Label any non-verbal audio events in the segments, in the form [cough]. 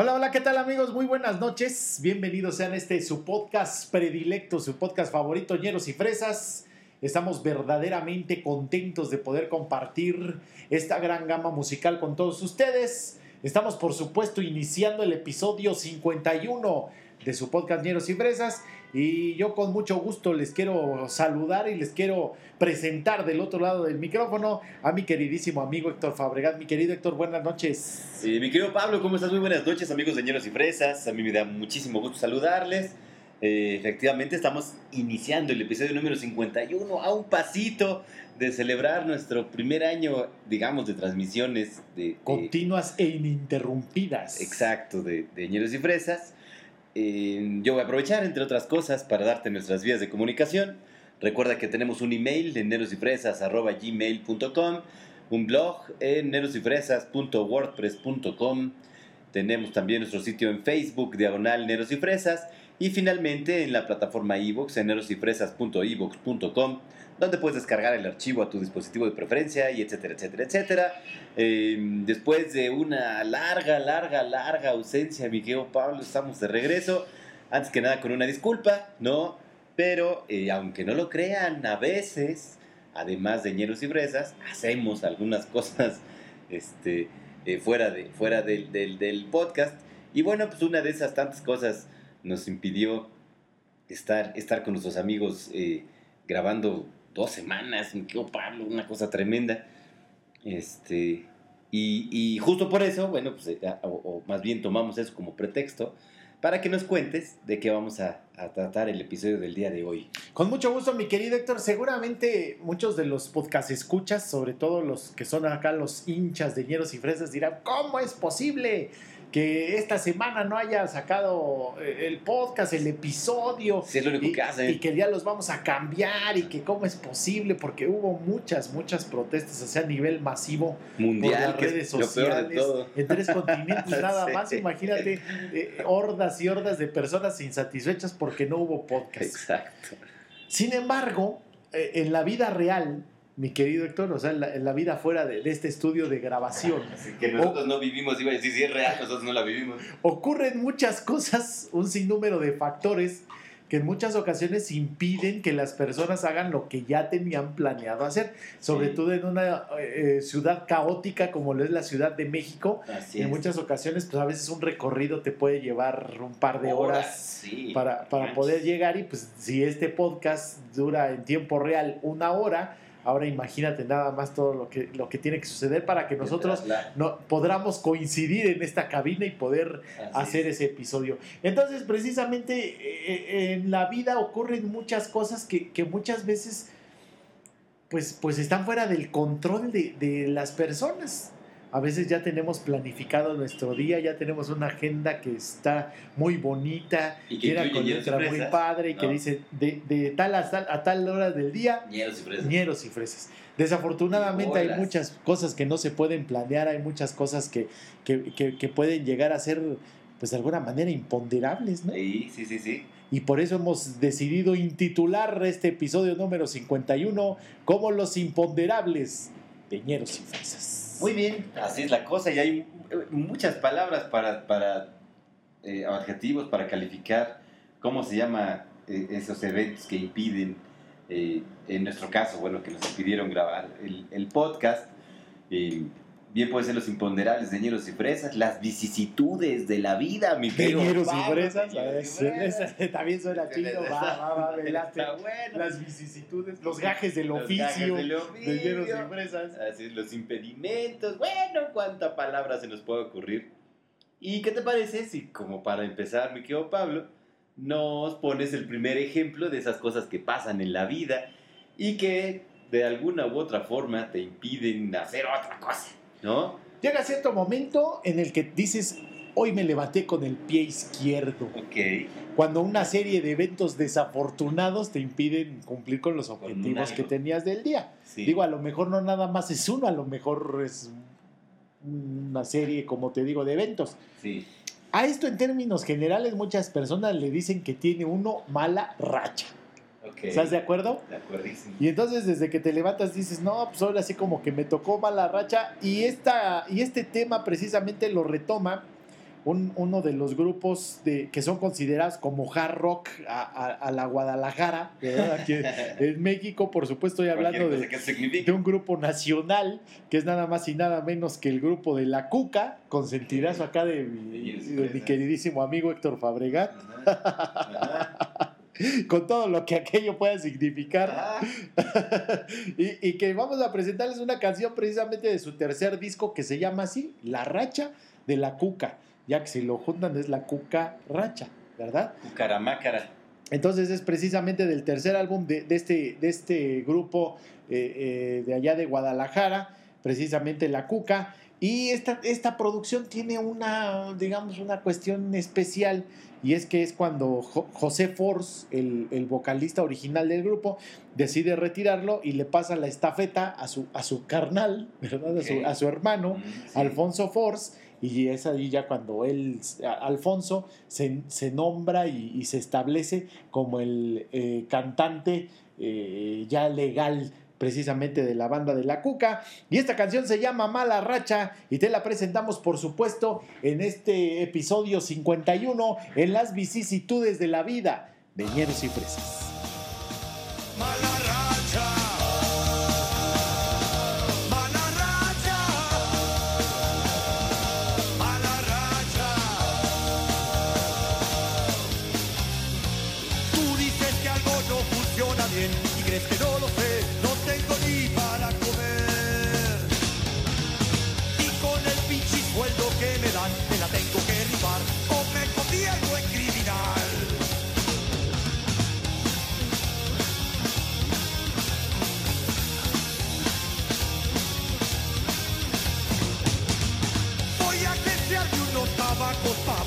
Hola, hola, ¿qué tal amigos? Muy buenas noches. Bienvenidos sean este su podcast predilecto, su podcast favorito, Ñeros y Fresas. Estamos verdaderamente contentos de poder compartir esta gran gama musical con todos ustedes. Estamos, por supuesto, iniciando el episodio 51 de su podcast Ñeros y Fresas. Y yo con mucho gusto les quiero saludar y les quiero presentar del otro lado del micrófono a mi queridísimo amigo Héctor Fabregat. Mi querido Héctor, buenas noches. mi querido Pablo, ¿cómo estás? Muy buenas noches, amigos de Ñeros y Fresas. A mí me da muchísimo gusto saludarles. Eh, efectivamente, estamos iniciando el episodio número 51 a un pasito de celebrar nuestro primer año, digamos, de transmisiones de, continuas e ininterrumpidas. Exacto, de, de Ñeros y Fresas. Yo voy a aprovechar, entre otras cosas, para darte nuestras vías de comunicación. Recuerda que tenemos un email en nerosyfresas.gmail.com, un blog en nerosyfresas.wordpress.com, tenemos también nuestro sitio en Facebook, diagonal Neros y Fresas, y finalmente en la plataforma iVoox, en nerosyfresas.evox.com, donde puedes descargar el archivo a tu dispositivo de preferencia y etcétera, etcétera, etcétera. Em, después de una larga, larga, larga ausencia, mi querido Pablo, estamos de regreso. Antes que nada, con una disculpa, ¿no? Pero, eh, aunque no lo crean, a veces, además de ñeros y fresas, hacemos algunas cosas este, eh, fuera, de, fuera del, del, podcast. Y bueno, pues una de esas tantas cosas nos impidió estar, estar con nuestros amigos eh, grabando dos semanas, me quedó Pablo, una cosa tremenda. Este, y, justo por eso, bueno, pues, eh, o, más bien tomamos eso como pretexto para que nos cuentes de qué vamos a, tratar el episodio del día de hoy. Con mucho gusto, mi querido Héctor. Seguramente muchos de los podcast escuchas, sobre todo los que son acá los hinchas de hieros y fresas, dirán, ¿cómo es posible? Que esta semana no haya sacado eh, el podcast, el episodio. Sí, es lo único y, que hacen. Y que ya los vamos a cambiar y que cómo es posible, porque hubo muchas, muchas protestas, o sea, a nivel masivo. Mundial, por las redes sociales. En tres continentes [laughs] nada más. Imagínate, eh, hordas y hordas de personas insatisfechas porque no hubo podcast. Exacto. Sin embargo, eh, en la vida real, mi querido Héctor, o sea, en la, vida fuera de, este estudio de grabación. [laughs] Así que nosotros no vivimos, iba a decir, si es real, nosotros no la vivimos. Ocurren muchas cosas, un sinnúmero de factores que en muchas ocasiones impiden que las personas hagan lo que ya tenían planeado hacer, sobre todo en una eh, ciudad caótica como lo es la Ciudad de México. en muchas ocasiones, pues a veces un recorrido te puede llevar un par de horas, para, para poder llegar y pues si este podcast dura en tiempo real una hora, Ahora imagínate nada más todo lo que, lo que tiene que suceder para que nosotros no, podamos coincidir en esta cabina y poder hacer ese episodio. Entonces, precisamente eh, eh, en la vida ocurren muchas cosas que, muchas veces pues, pues están fuera del control de, de las personas. A veces ya tenemos planificado nuestro día, ya tenemos una agenda que está muy bonita, y que era con letra muy padre y que dice de, tal a tal, a tal hora del día, ñeros y fresas. Ñeros y fresas. Desafortunadamente hay muchas cosas que no se pueden planear, hay muchas cosas que, que, pueden llegar a ser, pues de alguna manera, imponderables, ¿no? Sí, sí, sí, sí. Y por eso hemos decidido intitular este episodio número 51 como Los imponderables de Ñeros y fresas. Muy bien, así es la cosa y hay muchas palabras para, para eh, adjetivos para calificar cómo se llama eh, esos eventos que impiden, eh, en nuestro caso, bueno, que nos impidieron grabar el, el podcast. Bien puede ser los imponderables de ñeros y fresas, las vicisitudes de la vida, mi querido. Ñeros y fresas, también suena chido, va, va, va, [laughs] adelante. Las vicisitudes, los gajes del oficio, de ñeros y fresas. Así es, los impedimentos, bueno, cuánta palabra se nos puede ocurrir. ¿Y qué te parece si, como para empezar, mi querido Pablo, nos pones el primer ejemplo de esas cosas que pasan en la vida y que de alguna u otra forma te impiden hacer otra cosa? ¿No? Llega cierto momento en el que dices, hoy me levanté con el pie izquierdo. Ok. Cuando una serie de eventos desafortunados te impiden cumplir con los objetivos que tenías del día. Digo, a lo mejor no nada más es uno, a lo mejor es una serie, como te digo, de eventos. Sí. A esto en términos generales muchas personas le dicen que tiene uno mala racha. ¿Estás de acuerdo? De acuerdísimo. Y entonces desde que te levantas dices, no, pues ahora sí como que me tocó mala racha. Y, esta, y este tema precisamente lo retoma un- uno de los grupos de, que son considerados como hard rock a, a- a la Guadalajara, ¿verdad? Aquí en [laughs] México, por supuesto, estoy hablando de, un grupo nacional que es nada más y nada menos que el grupo de La Cuca, consentirazo acá de mi, de mi queridísimo amigo Héctor Fabregat, Ajá, ajá. [laughs] con todo lo que aquello pueda significar. Ah, [laughs] y, y que vamos a presentarles una canción precisamente de su tercer disco que se llama así, La Racha de la Cuca, ya que si lo juntan es La Cuca Racha, ¿verdad? Cucaramácara. Entonces es precisamente del tercer álbum de, de este, de este grupo eh, eh, de allá de Guadalajara, precisamente La Cuca. Y esta, esta producción tiene una, digamos, una cuestión especial y es que es cuando Jo- José Force, el, el vocalista original del grupo, decide retirarlo y le pasa la estafeta a su, a su carnal, ¿verdad? A, su, a su hermano. Mm, sí. Alfonso Force, y es ahí ya cuando él, Alfonso, se, se nombra y, y se establece como el eh, cantante eh, ya legal precisamente de la banda de la Cuca. Y esta canción se llama Mala Racha y te la presentamos, por supuesto, en este episodio 51, en las vicisitudes de la vida de Ñeros y Fresas. Mala unos tabacos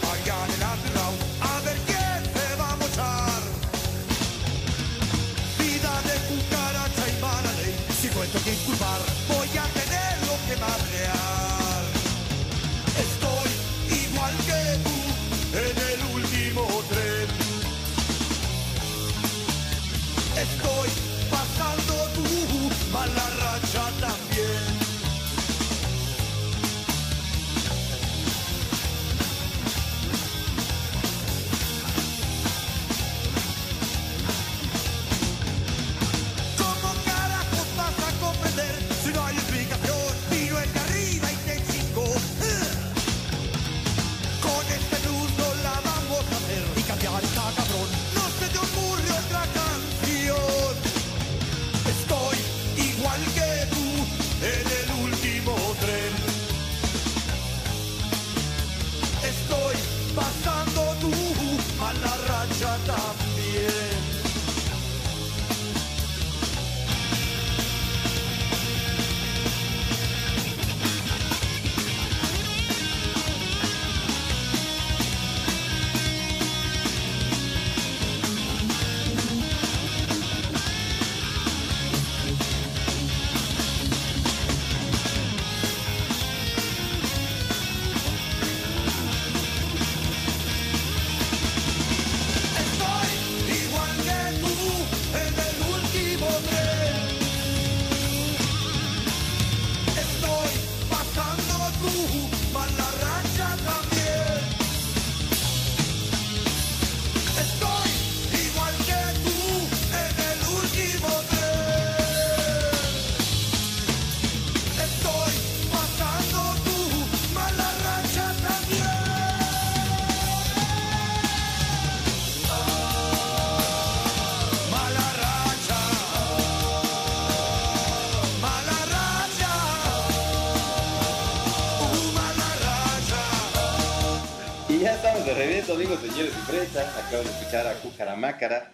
Y ya estamos de amigos señores y fresas. Acabo de escuchar a Cucaramácara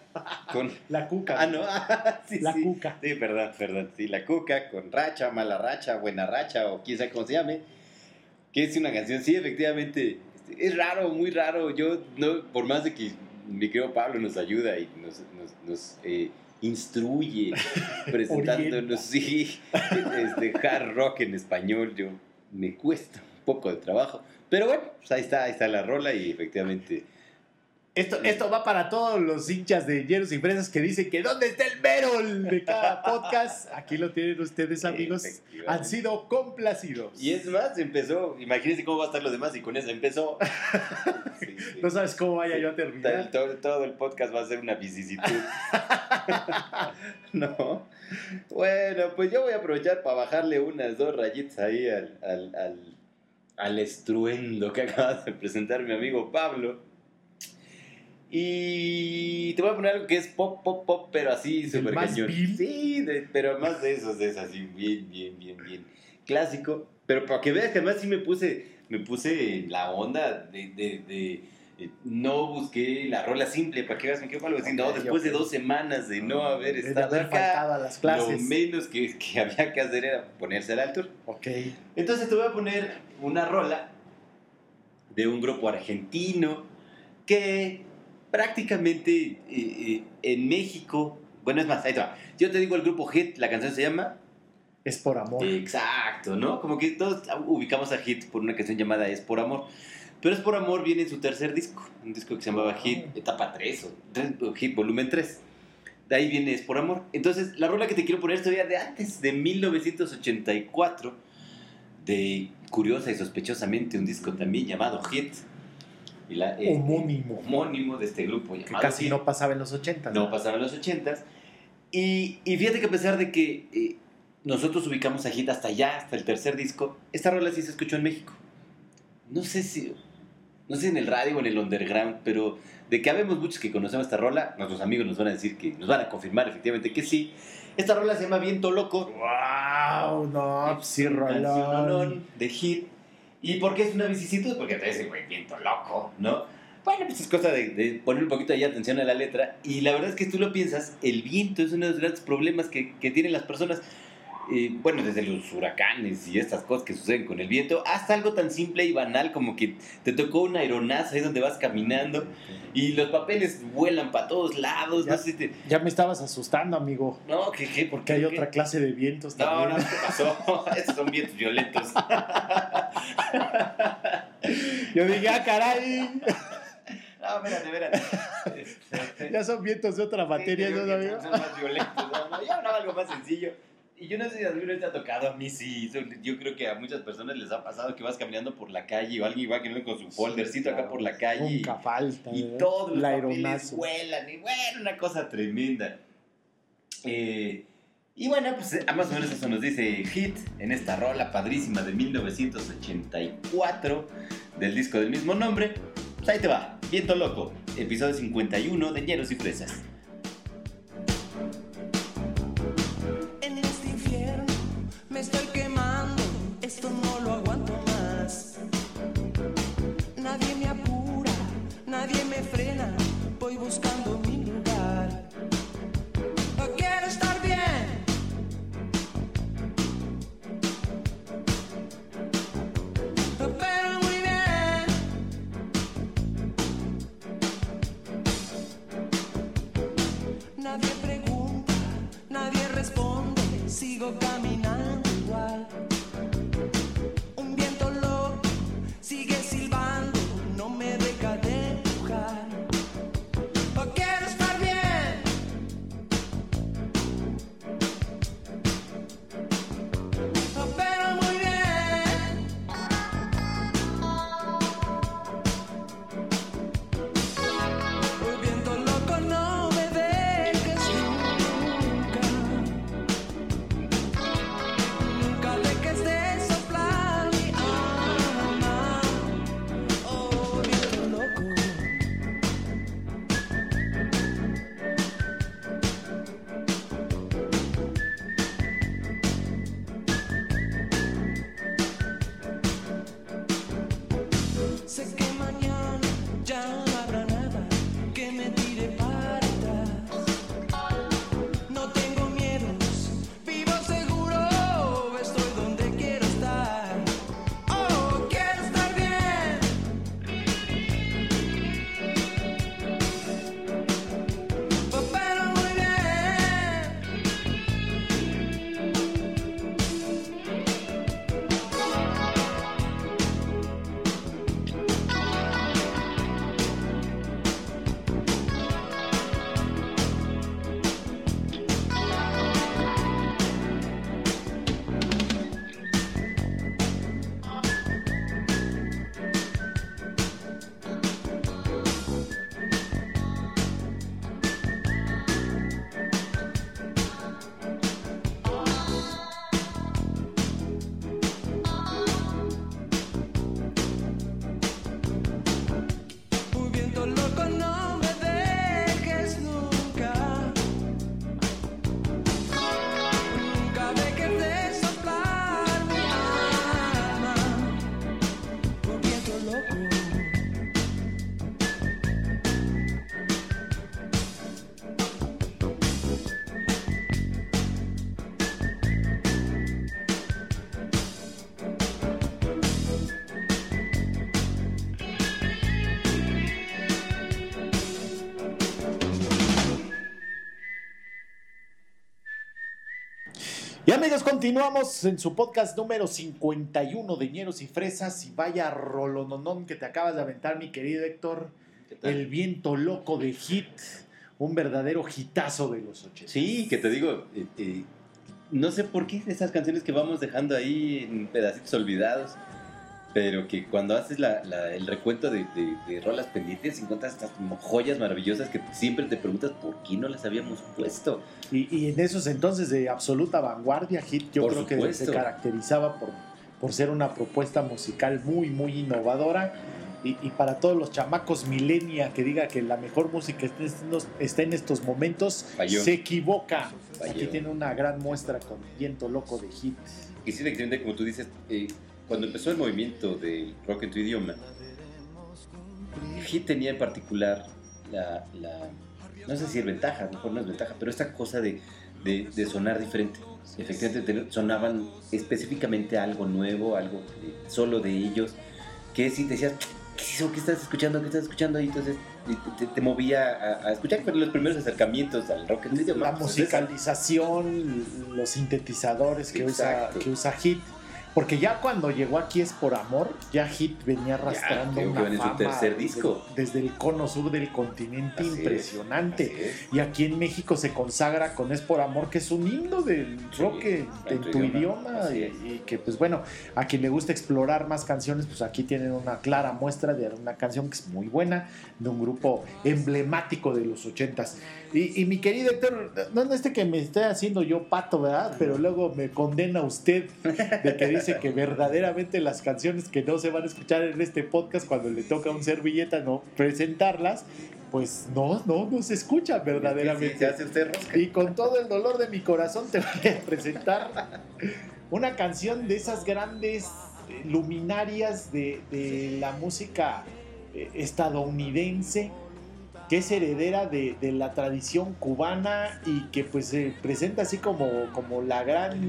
con. [laughs] La Cuca. Ah, no. [laughs] sí, La sí. Cuca. Sí, perdón, perdón. Sí, la Cuca con racha, mala racha, buena racha o quién sabe cómo se llame. Que es una canción, sí, efectivamente. este, Es raro, muy raro. Yo, no, por más de que mi querido Pablo nos ayuda y nos, nos, nos, eh, instruye [laughs] presentándonos, sí, este, hard rock en español, yo me cuesta un poco de trabajo. Pero bueno, pues ahí está, ahí está la rola y efectivamente Esto, esto va para todos los hinchas de Hieros y Fresas que dicen que ¿dónde está el Merol de cada [laughs] podcast? Aquí lo tienen ustedes, amigos. Han sido complacidos. Y es más, empezó, imagínense cómo va a estar lo demás y con eso empezó. [laughs] Sí, sí. No sabes cómo vaya yo a terminar. todo- todo el podcast va a ser una vicisitud. [laughs] no. Bueno, pues yo voy a aprovechar para bajarle unas dos rayitas ahí al, al, al, al estruendo que [laughs] acaba de presentar mi amigo Pablo. Y te voy a poner algo que es pop, pop, pop, pero así ¿Del súper cañón. Sí, de- pero más de esos, esos, así, bien, bien, bien, bien. Clásico. Pero para que veas que además sí me puse, me puse la onda de, de, de- eh, no busqué la rola simple para que veas me quedo algo así. No, después de dos semanas de no haber De estado haber acá, faltado a las clases. lo menos que, que había que hacer era ponerse a la altura. Ok. Entonces te voy a poner una rola de un grupo argentino que prácticamente eh, eh, en México, bueno, es más, ahí te va. Yo te digo el grupo Hit, la canción se llama Es por amor. Exacto, ¿no? Como que todos ubicamos a Hit por una canción llamada Es por Amor. Pero Es por Amor viene en su tercer disco, un disco que se llamaba Wow. Hit, etapa 3 o, tres- o Hit volumen 3. De ahí viene Es por Amor. Entonces, la rola que te quiero poner es todavía de antes, de 1984, de curiosa y sospechosamente un disco también llamado Hit. Y la- eh, Homónimo. homónimo de este grupo Que casi Hit. no pasaba en los 80. No pasaba en los 80s. Y, y fíjate que a pesar de que eh, nosotros ubicamos a Hit hasta allá, hasta el tercer disco, esta rola sí se escuchó en México. No sé si, no sé en el radio o en el underground, pero de que habemos muchos que conocemos esta rola, nuestros amigos nos van a decir que, nos van a confirmar efectivamente que sí. Esta rola se llama Viento Loco. ¡Wow! No, sí, rolón. De Hit. ¿Y por qué es una vicisitud? Porque te dicen, güey, viento loco, ¿no? Bueno, pues es cosa de, de poner un poquito ahí atención a la letra. Y la verdad es que tú lo piensas, el viento es uno de los grandes problemas que, que tienen las personas. Eh, bueno, desde los huracanes y estas cosas que suceden con el viento, hasta algo tan simple y banal como que te tocó un aeronazo ahí donde vas caminando y los papeles vuelan para todos lados. Ya. No sé, te- Ya me estabas asustando, amigo. no, ¿qué, qué? ¿Por Porque hay qué? otra clase de vientos No, también. no, ¿qué pasó? [laughs] Estos son vientos violentos. [laughs] Yo dije, ah, caray. No, espérate, espérate. Ya son vientos de otra materia, sí, ¿no, que amigo? Son más violentos. No, no, yo hablaba algo más sencillo. Y yo no sé si a alguna vez te ha tocado, a mí sí. Yo creo que a muchas personas les ha pasado que vas caminando por la calle o alguien va caminando con su foldercito acá por la calle. y- Nunca falta. y ¿verdad? todos los El papeles vuelan y bueno, una cosa tremenda. Eh, y bueno, pues eh, más o menos eso nos dice Hit en esta rola padrísima de 1984 del disco del mismo nombre. Pues ahí te va, Viento Loco, episodio 51 de Ñeros y Fresas. Amigos, continuamos en su podcast número 51 de Ñeros y Fresas. Y vaya rolononón que te acabas de aventar, mi querido Héctor. El viento loco de hit. Un verdadero hitazo de los 80. Sí, que te digo, eh, eh, no sé por qué esas canciones que vamos dejando ahí en pedacitos olvidados, pero que cuando haces la- la- el recuento de, de- de rolas pendientes encuentras estas joyas maravillosas que siempre te preguntas por qué no las habíamos puesto. Y, y en esos entonces de absoluta vanguardia, Hit, yo Por creo que supuesto. se caracterizaba por, por ser una propuesta musical muy, muy innovadora. Y, y para todos los chamacos milenia que diga que la mejor música está en estos, momentos, Falló. se equivoca. Falló. Aquí tiene una gran muestra con Viento Loco de Hit. Y sí, como tú dices, eh, cuando empezó el movimiento del rock en tu idioma, Hit tenía en particular la, la- no sé si es ventaja, mejor no es ventaja, pero esta cosa de, de- de sonar diferente. Efectivamente, sonaban específicamente algo nuevo, algo de- solo de ellos, que si decías, ¿qué es eso? ¿Qué estás escuchando? ¿Qué estás escuchando? Y entonces te, te movía a, a escuchar fueron los primeros acercamientos al rock en tu idioma. La musicalización, los sintetizadores que usa, que usa Hit. Porque ya cuando llegó aquí es por amor, ya Hit venía arrastrando una su fama tercer desde- disco. Desde, el cono sur del continente Así impresionante. es. Y aquí en México se consagra con Es por Amor, que es un himno del rock en, en tu idioma. Y, y que, pues bueno, a quien le gusta explorar más canciones, pues aquí tienen una clara muestra de una canción que es muy buena, de un grupo emblemático de los ochentas. Y, y mi querido Héctor, no es este que me esté haciendo yo pato, ¿verdad? Pero luego me condena usted de que dice que verdaderamente las canciones que no se van a escuchar en este podcast cuando le toca a un servilleta no presentarlas, pues no, no, no se escucha verdaderamente. Sí, se hace usted rosca. Y con todo el dolor de mi corazón te voy a presentar una canción de esas grandes luminarias de, de la música eh, estadounidense que es heredera de, de la tradición cubana y que pues se presenta así como, como la gran,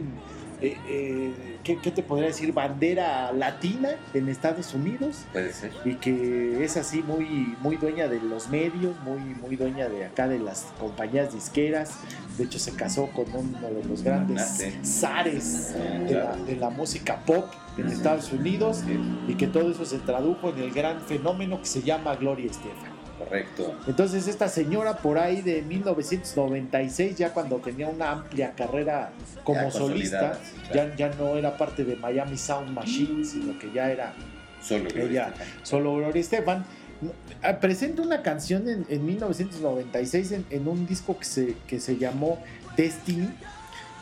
eh, eh, ¿qué, qué te podría decir? Bandera latina en Estados Unidos Puede ser. y que es así muy, muy dueña de los medios, muy, muy dueña de acá de las compañías disqueras. De hecho, se casó con uno de los grandes Ah, zares de la, de la música pop en. Estados Unidos y que todo eso se tradujo en el gran fenómeno que se llama Gloria Estefan. Correcto. Entonces esta señora por ahí de 1996, ya cuando tenía una amplia carrera como Ya solista, sí, claro. ya, ya no era parte de Miami Sound Machine, sino que ya era Solo Gloria ella, Estefan. solo Gloria Estefan. Ah, Presenta una canción en, en 1996 en, en un disco que se, que se llamó Destiny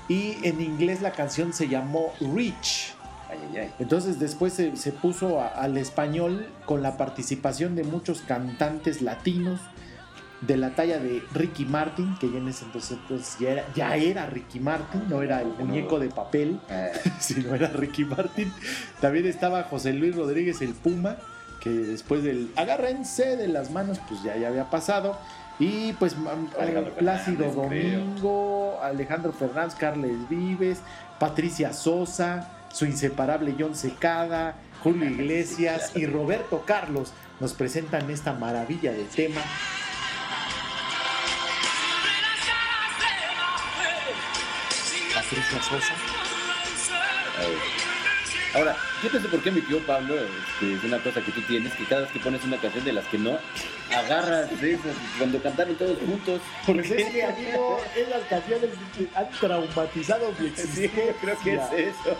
y en inglés la canción se llamó Reach. Ay, ay, ay. Entonces después se, se puso a- al español con la participación de muchos cantantes latinos de la talla de Ricky Martin, que ya en ese entonces, entonces ya, era, ya era Ricky Martin, no era el muñeco de papel, Ah, [laughs] sino era Ricky Martin. También estaba José Luis Rodríguez el Puma, que después del agárrense de las manos, pues ya, ya había pasado. Y pues Alejandro Plácido Fernández, creo. Domingo, Alejandro Fernández, Carles Vives, Patricia Sosa, su inseparable John Secada, Julio Iglesias y Roberto Carlos nos presentan esta maravilla de tema. Patricia Sosa. Ahora, yo no sé por qué mi tío Pablo este, es una cosa que tú tienes, que cada vez que pones una canción de las que no, agarras de esas, cuando cantaron todos juntos. Porque es que, amigo, esas canciones que han traumatizado mi Sí, existencia. creo que es eso.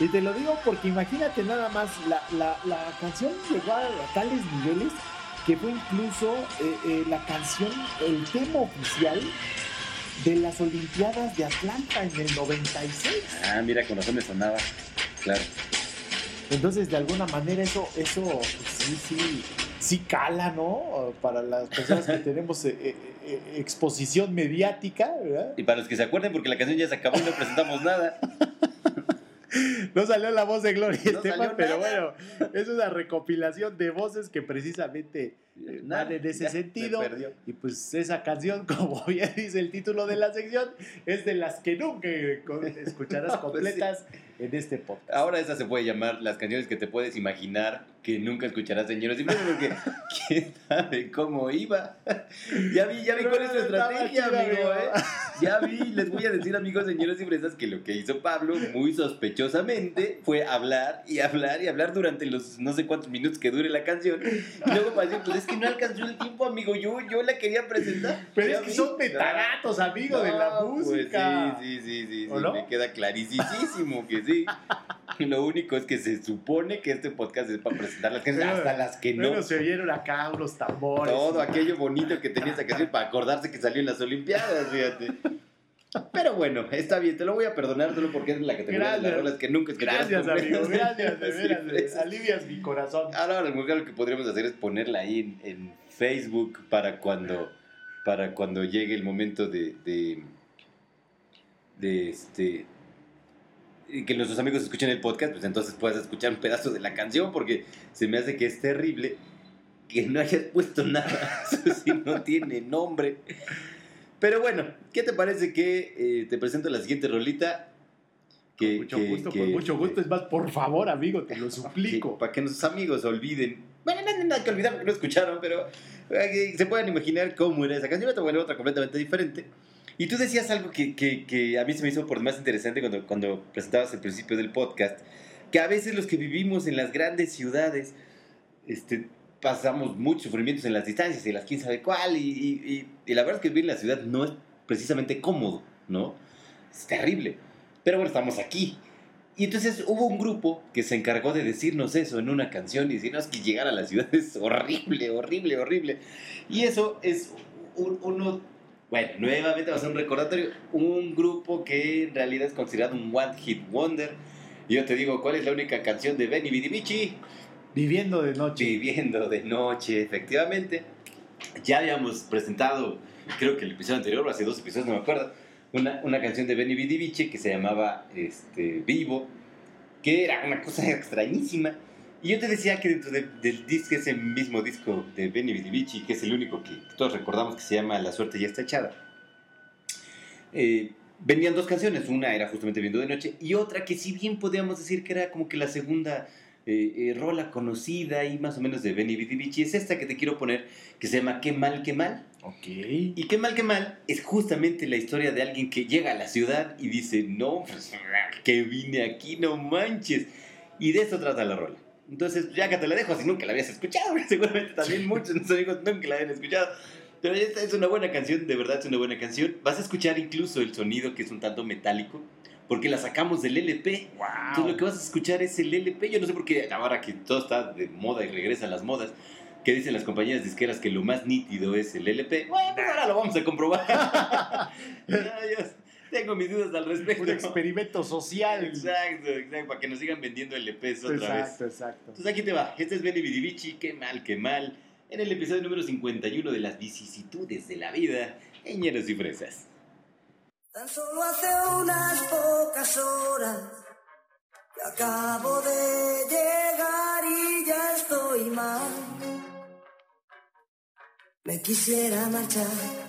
Y te lo digo porque imagínate nada más, la, la, la canción llegó a, tales niveles que fue incluso eh, eh, la canción, el tema oficial de las Olimpiadas de Atlanta en el 96. Ah, mira, con razón me sonaba. Claro. Entonces, de alguna manera, eso, eso pues, sí, sí, sí cala, ¿no? Para las personas que [laughs] tenemos eh, exposición mediática, ¿verdad? Y para los que se acuerden, porque la canción ya se acabó y no presentamos nada. [laughs] No salió la voz de Gloria No Estefan, pero nada. bueno, es una recopilación de voces que precisamente Nada, van en ese ya, sentido. Y pues esa canción, [laughs] como bien dice el título de la sección, es de las que nunca escucharás No, [laughs] pues completas en este podcast. Ahora esa se puede llamar las canciones que te puedes imaginar que nunca escucharás, señores. Y porque [laughs] quién sabe cómo iba. Ya vi, ya vi cuál es Estaba estrategia, amigo. ¿eh? Ya vi, les voy a decir, amigos, señores y fresas, que lo que hizo Pablo muy sospechosamente fue hablar y hablar y hablar durante los no sé cuántos minutos que dure la canción. Y luego para decir, pues es que no alcanzó el tiempo, amigo. Yo, yo la quería presentar. Pero es que son metagatos, amigo, de la No, pues música. sí, sí, sí, sí, sí, ¿O no? me queda clarísimo que sí. Lo único es que se supone que este podcast es para presentar las canciones, hasta las que no. Bueno, se oyeron acá unos tambores. Todo aquello bonito que tenía esta canción para acordarse que salió en las Olimpiadas, fíjate. [laughs] Pero bueno, está bien, te lo voy a perdonar solo porque es la categoría de las rolas que nunca escucharás Gracias, amigo, gracias, de [laughs] veras, fresas. alivias mi corazón. Ahora, lo mejor que podríamos hacer es ponerla ahí en, en Facebook para cuando, para cuando llegue el momento de, de, de este que nuestros amigos escuchen el podcast, pues entonces puedas escuchar un pedazo de la canción, porque se me hace que es terrible que no hayas puesto nada, [laughs] sí no tiene nombre. Pero bueno, ¿qué te parece que eh, te presento la siguiente rolita? Que, con mucho que- gusto, que- con mucho gusto. Es más, por favor, amigo, te lo suplico. para que nuestros amigos olviden. Bueno, no hay nada que olvidar porque no escucharon, pero eh, se puedan imaginar cómo era esa canción. Te voy a otra completamente diferente. Y tú decías algo que, que, que a mí se me hizo por demás interesante cuando, cuando presentabas el principio del podcast, que a veces los que vivimos en las grandes ciudades este, pasamos muchos sufrimientos en las distancias y las quién sabe cuál, y, y- y- y la verdad es que vivir en la ciudad no es precisamente cómodo, ¿no? Es terrible. Pero bueno, estamos aquí. Y entonces hubo un grupo que se encargó de decirnos eso en una canción y decirnos que llegar a la ciudad [laughs] es horrible, horrible, horrible. Y eso es un- uno, bueno, nuevamente va a ser un recordatorio, un grupo que en realidad es considerado un One Hit Wonder. Yo te digo, ¿cuál es la única canción de Benny Vidivici? Viviendo de noche. Viviendo de noche, efectivamente. Ya habíamos presentado, creo que el episodio anterior, o hace dos episodios, no me acuerdo, una, una canción de Benny Vidivici que se llamaba este, Vivo, que era una cosa extrañísima. Y yo te decía que dentro de- del disco, ese mismo disco de Benny Vidivici, que es el único que todos recordamos que se llama La suerte ya está echada, eh, venían dos canciones. Una era justamente Viendo de Noche y otra que si bien podíamos decir que era como que la segunda eh, eh, rola conocida y más o menos de Benny Vidivici, es esta que te quiero poner que se llama Qué mal, qué mal. Ok. Y qué mal, qué mal es justamente la historia de alguien que llega a la ciudad y dice, no, pues, que vine aquí, no manches. Y de eso trata la rola. Entonces, ya que te la dejo, si nunca la habías escuchado, [laughs] seguramente también muchos de nuestros amigos nunca la habían escuchado. Pero esta es una buena canción, de verdad es una buena canción. Vas a escuchar incluso el sonido que es un tanto metálico, porque la sacamos del LP. Entonces lo que vas a escuchar es el LP. Yo no sé por qué ahora que todo está de moda y regresan las modas, que dicen las compañías disqueras que lo más nítido es el LP. Bueno, pues ahora lo vamos a comprobar. [laughs] Yo tengo mis dudas al respecto. Un experimento social. Exacto, exacto, para que nos sigan vendiendo LPs otra vez. Exacto, exacto. Entonces aquí te va. Este es Benny Vidivici, qué mal, qué mal. En el episodio número 51 de las vicisitudes de la vida, ñeros y fresas. Tan solo hace unas pocas horas que acabo de llegar y ya estoy mal. Me quisiera marchar.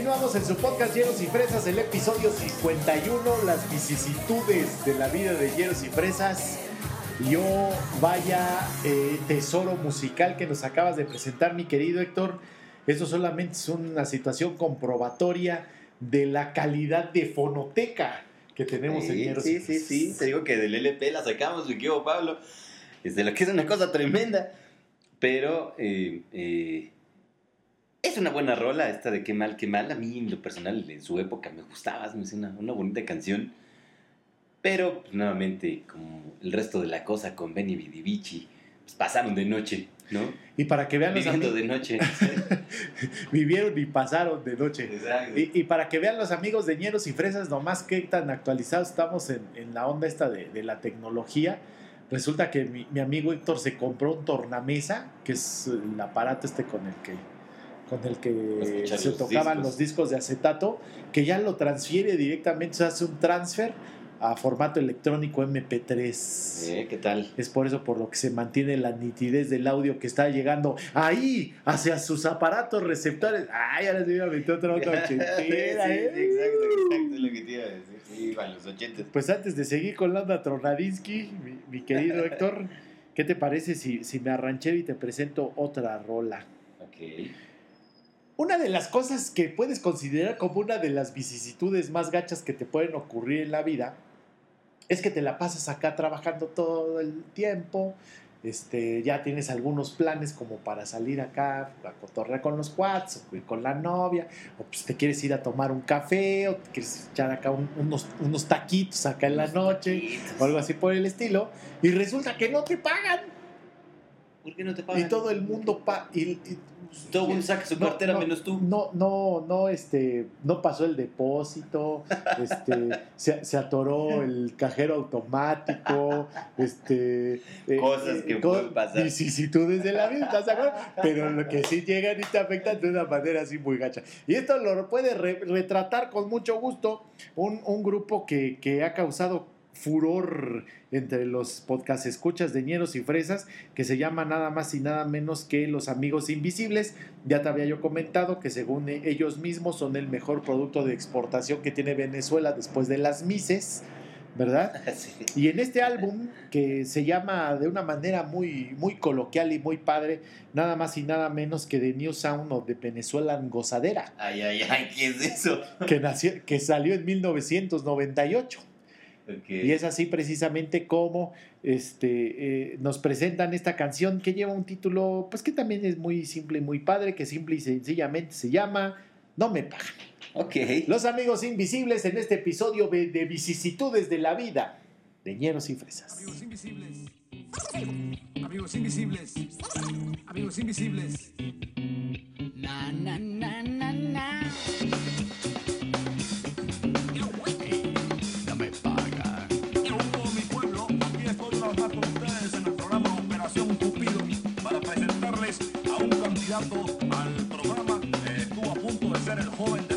Continuamos en su podcast Hieros y Fresas, el episodio 51, las vicisitudes de la vida de Hieros y Fresas. Yo, vaya eh, tesoro musical que nos acabas de presentar, mi querido Héctor. Eso solamente es una situación comprobatoria de la calidad de fonoteca que tenemos en Sí, Hieros sí, y sí, Fresas. sí. Te digo que del LP la sacamos, mi querido Pablo. Es de lo que es una cosa tremenda. Pero eh, eh, es una buena rola esta de Qué mal, qué mal. A mí, en lo personal, en su época me gustaba, me hacía una, una bonita canción. Pero, pues, nuevamente, como el resto de la cosa con Benny Vidivici, pues pasaron de noche, ¿no? Y para que vean los Viviendo amigos, de noche. [laughs] vivieron y pasaron de noche. Exacto. Y, y para que vean los amigos de Ñeros y Fresas, nomás que tan actualizados estamos en, en la onda esta de, de la tecnología. Resulta que mi, mi amigo Héctor se compró un tornamesa, que es el aparato este con el que con el que se tocaban discos. los discos de acetato, que ya lo transfiere directamente, se hace un transfer a formato electrónico MP3. Eh, ¿Qué tal? Es por eso por lo que se mantiene la nitidez del audio que está llegando ahí, hacia sus aparatos receptores. Ay, ahora se me metió otra [laughs] otra sí, sí, ¿eh? exacto, exacto, es lo que te iba a decir. Sí, para los ochentas. Pues antes de seguir con la onda Tronadinsky, mi, mi querido Héctor, ¿qué te parece si, si me arranchero y te presento otra rola? Ok. Una de las cosas que puedes considerar como una de las vicisitudes más gachas que te pueden ocurrir en la vida es que te la pasas acá trabajando todo el tiempo, este, ya tienes algunos planes como para salir acá a cotorrear con los cuates o ir con la novia, o pues te quieres ir a tomar un café, o te quieres echar acá un- unos, unos taquitos acá en la noche, o algo así por el estilo, y resulta que no te pagan, ¿Por qué no te pagan? y todo el mundo pa y, y- Todo el mundo saca su cartera no, menos tú. No, no, no, este, no pasó el depósito, [laughs] este, se, se atoró el cajero automático, este, eh, Cosas que pueden pasar. Vicisitudes de la vida, ¿estás de acuerdo? Pero lo que sí llegan y te afectan de una manera así muy gacha. Y esto lo puede re- retratar con mucho gusto un, un grupo que, que ha causado furor entre los podcast escuchas de ñeros y fresas que se llama nada más y nada menos que los amigos invisibles ya te había yo comentado que según ellos mismos son el mejor producto de exportación que tiene Venezuela después de las Mises, ¿verdad? [laughs] Sí. Y en este álbum, que se llama de una manera muy, muy coloquial y muy padre, nada más y nada menos que The New Sound of the Venezuelan Gozadera, Ay, ay, ay, ¿qué es eso? que, nació, que salió en 1998. Y es así precisamente como este, eh, nos presentan esta canción que lleva un título, pues que también es muy simple y muy padre, que simple y sencillamente se llama No me pagan. Ok. Los amigos invisibles en este episodio de, de vicisitudes de la vida, de ñeros y fresas. Amigos invisibles. Amigos invisibles. Amigos invisibles. Na, na, na, na, al programa estuvo a punto de ser el joven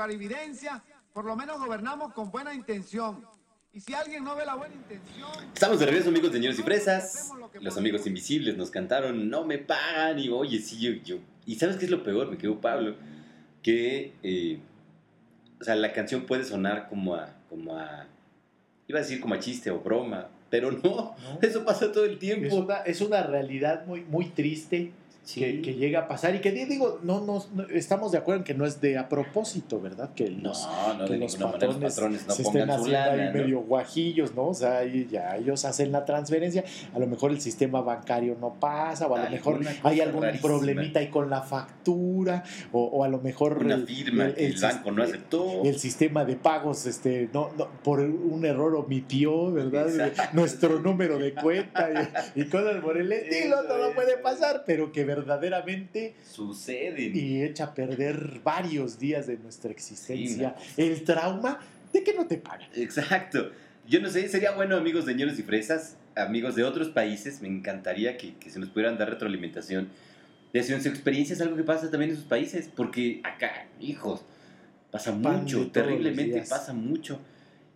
clarividencia, por lo menos gobernamos con buena intención. Y si alguien no ve la buena intención... Estamos de regreso, amigos, señores y fresas. Los amigos invisibles nos cantaron No me pagan. Y oye, sí, yo. yo. ¿Y sabes qué es lo peor? Me quedó Pablo. Que. eh, o sea, la canción puede sonar como a. Como a iba a decir como a chiste o broma. Pero no, No. [laughs] eso pasa todo el Es tiempo. una, es una realidad muy, muy triste Sí. que, que llega a pasar y que digo, no, no, no- estamos de acuerdo en que no es de a propósito, ¿verdad? Que los, No, no, que los patrones, los patrones no se estén pongan su haciendo ahí lana. ¿no? medio guajillos, ¿no? O sea, ya ellos hacen la transferencia, a lo mejor el sistema bancario no pasa, o a lo mejor hay algún rarísima. problemita ahí con la factura, o, o a lo mejor Una el- firma el- el, el banco no aceptó. el sistema de pagos este no, no por un error omitió verdad Exacto. nuestro número de cuenta y, y cosas por el estilo eso. puede pasar pero que verdaderamente Suceden. y echa a perder varios días de nuestra existencia Sí, el trauma de que no te pagan Exacto. Yo no sé, sería bueno, amigos señores y fresas, amigos de otros países, me encantaría que, que se nos pudieran dar retroalimentación de si en su experiencia es algo que pasa también en sus países, porque acá, hijos, pasa Pan de mucho, terriblemente pasa mucho.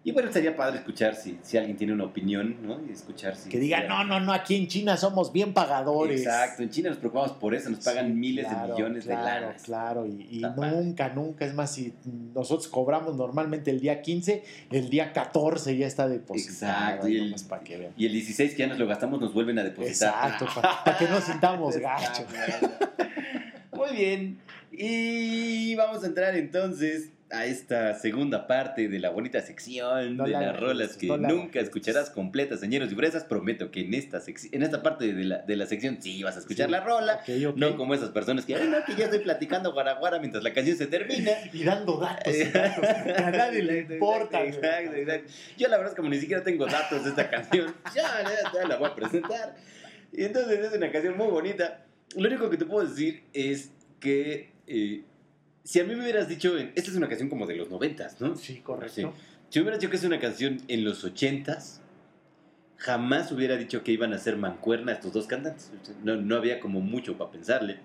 Y bueno, estaría padre escuchar si, si alguien tiene una opinión, ¿no? Y escuchar si... que digan si- no no no aquí en China somos bien pagadores Exacto, en China nos preocupamos por eso, nos pagan Sí, miles claro, de millones claro, de lanas. Claro, y, y nunca, nunca, es más, si nosotros cobramos normalmente el día 15, el día 14 ya está depositado. Exacto, y el- para que vean. Y el 16 que ya nos lo gastamos nos vuelven a depositar. Exacto, para que no sintamos [laughs] gacho. Muy bien. Y vamos a entrar entonces a esta segunda parte de la bonita sección No de la las rolas que la nunca escucharás completas, señores y fresas. Prometo que en esta, en esta parte de la, de la sección sí vas a escuchar la rola. Ok, ok. No como esas personas que, "Ay, no, que ya estoy platicando guaraguara mientras la canción se termina. [laughs] Y dando datos, y [laughs] datos, a nadie le importa. Exacto, exacto. Yo la verdad es que como ni siquiera tengo datos de esta canción, [laughs] ya, ya, ya la voy a presentar. Y entonces es una canción muy bonita. Lo único que te puedo decir es que eh, si a mí me hubieras dicho, esta es una canción como de los noventas, ¿no? Sí, correcto. Sí. Si me hubieras dicho que es una canción en los ochentas, jamás hubiera dicho que iban a ser mancuerna estos dos cantantes. No, no había como mucho para pensarle.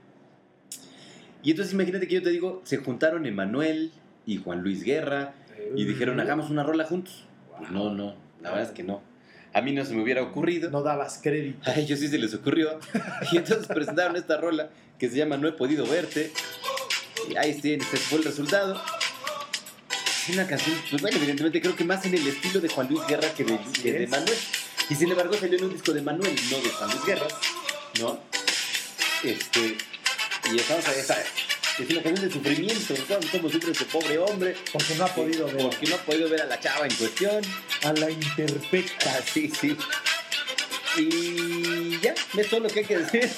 Y entonces imagínate que yo te digo, se juntaron Emanuel y Juan Luis Guerra y dijeron, hagamos una rola juntos. Pues no, no, la verdad es que no. A mí no se me hubiera ocurrido. No dabas crédito. A ellos sí se les ocurrió. [laughs] Y entonces presentaron esta rola que se llama No he podido verte. Y ahí está, este fue el resultado. Es una canción, pues bueno, evidentemente creo que más en el estilo de Juan Luis Guerra que de, Así que de es. Manuel. Y sin embargo salió en un disco de Manuel, no de Juan Luis Guerra. ¿No? Este. Y estamos a esa. Es una canción de sufrimiento, ¿no? Cómo sufre ese pobre hombre. Porque no ha podido ver Porque no ha podido ver a la chava en cuestión. a la imperfecta. Ah, sí, sí. Y ya, es todo lo que hay que decir.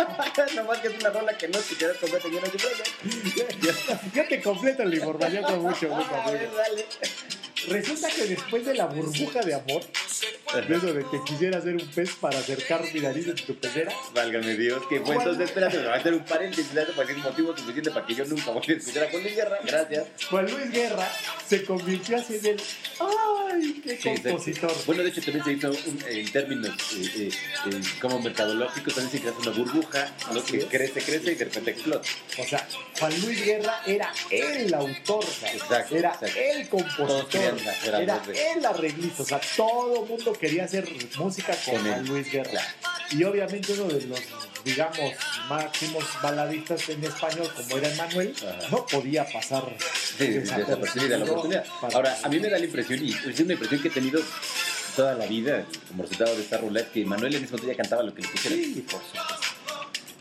[laughs] Nomás que es una rola que no escucharás completa y yo no sé Yo te completo la información con mucho gusto. A ver, amigo. dale. Resulta que después de la burbuja de amor, de eso de que quisiera hacer un pez para acercar mi nariz en tu pecera, Válgame Dios, que fue entonces, espérate, me voy a hacer un paréntesis, ¿verdad? para decir motivo suficiente para que yo nunca vuelva a escuchar a Juan Luis Guerra. Gracias. Juan Luis Guerra se convirtió así en el. ¡Ay, qué Sí, sí. compositor! Bueno, de hecho también se hizo un- en términos eh, eh, eh, como mercadológicos, también se creó una burbuja. Así que es. crece, crece y de repente explota. O sea, Juan Luis Guerra era el autor, ¿sabes? Exacto, era exacto. el compositor, era el arreglista. O sea, todo el mundo quería hacer música con. Juan Luis Guerra. Y obviamente uno de los, digamos, máximos baladistas en español, como era Manuel, Ajá. no podía pasar Sí, desapercibida la oportunidad. Ahora, a mí me da la impresión, y es una impresión que he tenido toda la vida como resultado de esta es que Manuel en ese momento ya cantaba lo que le quisiera. Sí, por supuesto.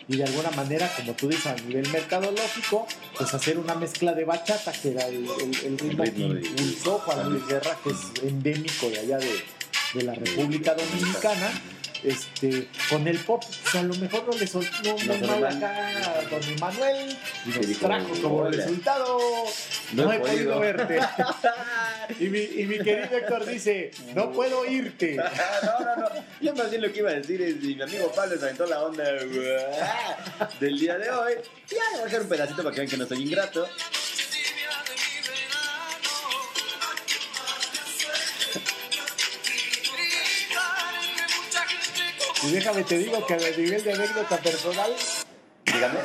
Y de alguna manera, como tú dices, a nivel mercadológico, pues hacer una mezcla de bachata, que era el, el- el ritmo que impulsó Juan Luis Guerra, que es endémico de allá de, de la República Dominicana. Este, con el pop, a lo mejor no le soltó no, acá don Emanuel y nos dijo, trajo como "Hola". resultado no, he podido verte [laughs] y mi, y mi querido Héctor dice no puedo irte [laughs] no, no, no. Yo más bien lo que iba a decir es, y mi amigo Pablo se aventó la onda del día de hoy. Ya, le voy a dejar un pedacito para que vean que no soy ingrato. Y déjame te digo que a nivel de anécdota personal Dígame.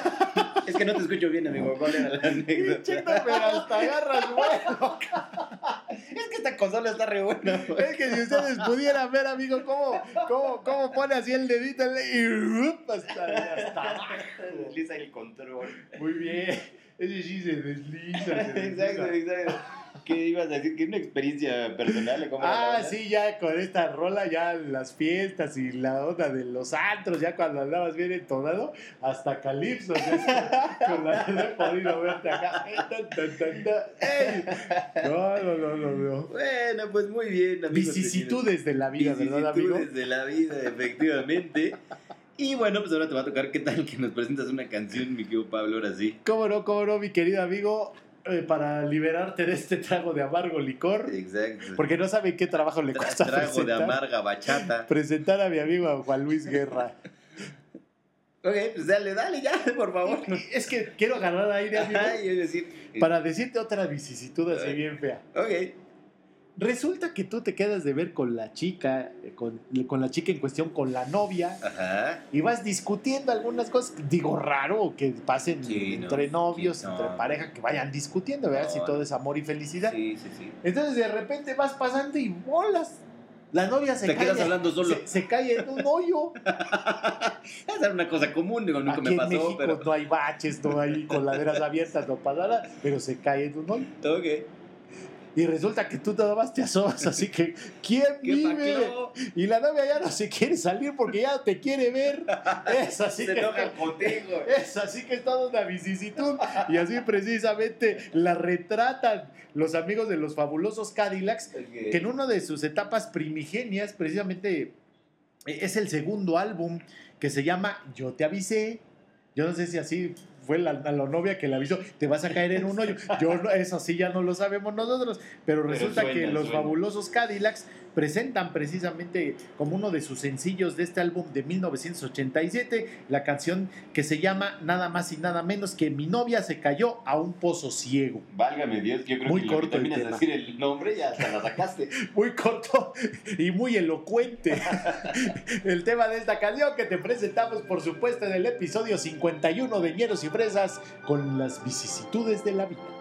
Es que no te escucho bien, amigo. ¿Cuál era la anécdota? Checo, pero hasta agarras bueno Es que esta consola está re buena. güey. es que si ustedes pudieran ver amigo cómo, cómo, cómo pone así el dedito y ¡up! hasta, hasta abajo. Desliza el control. muy bien ese sí se desliza, se desliza. Exacto, exacto. ¿Qué ibas a decir? ¿Que una experiencia personal? ¿Cómo Ah, sí, ya con esta rola, ya las fiestas y la onda de los antros, ya cuando andabas bien entonado, hasta Calipso, [laughs] con la no he podido verte acá. ¡Ey! No, no, no, no, no. Bueno, pues muy bien, amigos. Vicisitudes de la vida, ¿verdad, amigo? Vicisitudes de la vida, efectivamente. Y bueno, pues ahora te va a tocar qué tal que nos presentas una canción, mi querido Pablo, ahora sí. ¿Cómo no, cómo no, mi querido amigo? Eh, para liberarte de este trago de amargo licor, Exacto. porque no saben qué trabajo le Tra- cuesta trago de amarga bachata. presentar a mi amigo Juan Luis Guerra. Ok, pues dale, dale ya, por favor. Es que quiero agarrar aire, amigo, Ay, es decir, para decirte otra vicisitud así bien fea. Ok. Resulta que tú te quedas de ver con la chica, eh, con, con la chica en cuestión, con la novia, Ajá. y vas discutiendo algunas cosas. Digo, raro que pasen Sí, no, entre novios, sí, no. entre pareja, que vayan discutiendo, ¿verdad? No, si todo es amor y felicidad. Sí, sí, sí. Entonces de repente vas pasando y bolas. La novia se Te cae. quedas hablando solo. Se, se cae en un hoyo. [laughs] Esa era una cosa común, digo, nunca Aquí me en pasó, México pero. no hay baches, no hay coladeras abiertas, no pasa nada, pero se cae en un hoyo. [laughs] Ok. Y resulta que tú nada más te asomas, [laughs] así que ¿quién ¿Qué vive? Y la novia ya no se quiere salir porque ya te quiere ver. [laughs] Es así Se que enoja contigo. es así que es toda una vicisitud y así precisamente la retratan los amigos de los fabulosos Cadillacs que en una de sus etapas primigenias precisamente eh, es el segundo álbum que se llama Yo te avisé. Yo no sé si así fue la, la novia que le avisó, te vas a caer en un hoyo. Yo no- eso sí ya no lo sabemos nosotros, pero Pero resulta suena, que los suena. fabulosos Cadillacs presentan precisamente como uno de sus sencillos de este álbum de 1987 la canción que se llama nada más y nada menos que Mi novia se cayó a un pozo ciego. Válgame Dios, yo creo Muy que lo que corto el terminas de decir el nombre ya hasta la sacaste. [laughs] muy corto y muy elocuente. [laughs] El tema de esta canción que te presentamos, por supuesto, en el episodio 51 de Ñeros y Fresas con las vicisitudes de la vida.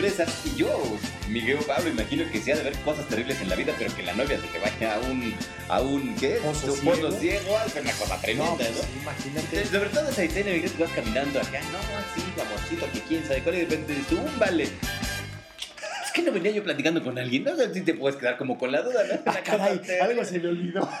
Y yo, Miguel Pablo, imagino que sí ha de haber cosas terribles en la vida, pero que la novia se te vaya a un, a un, ¿qué? Un pozo ciego. ciego, es una cosa tremenda, No, ¿no? pues, imagínate. Sobre todo esa escena, Miguel, que vas caminando acá, no, sí, amorcito, que quién sabe cuál, y de repente dices, "Um, vale. Venía yo platicando con alguien, no sé si te puedes quedar como con la duda, ¿no? Ah, caray, algo se me olvidó. [laughs]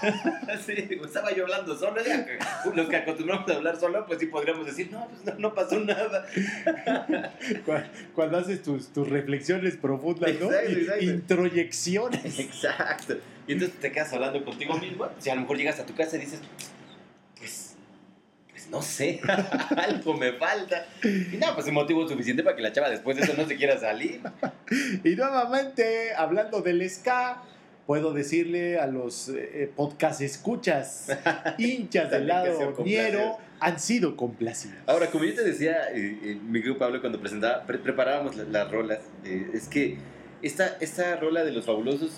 Sí, estaba yo hablando solo, ya que los que acostumbramos a hablar solo, pues sí podríamos decir, no, pues no, no pasó nada. [laughs] Cu- Cuando haces tus, tus reflexiones profundas, ¿no? Exacto, exacto. Introyecciones. Exacto. Y entonces te quedas hablando contigo mismo. Si a lo mejor llegas a tu casa y dices, no sé, [laughs] algo me falta. Y nada, pues un motivo suficiente para que la chava después de eso no se quiera salir. Y nuevamente, hablando del ska, puedo decirle a los eh, podcast escuchas, [laughs] hinchas del lado ñero, han sido complacidos. Ahora, como yo te decía, eh, eh, mi grupo Pablo, cuando presentaba, pre- preparábamos la- las rolas, eh, es que esta, esta rola de los fabulosos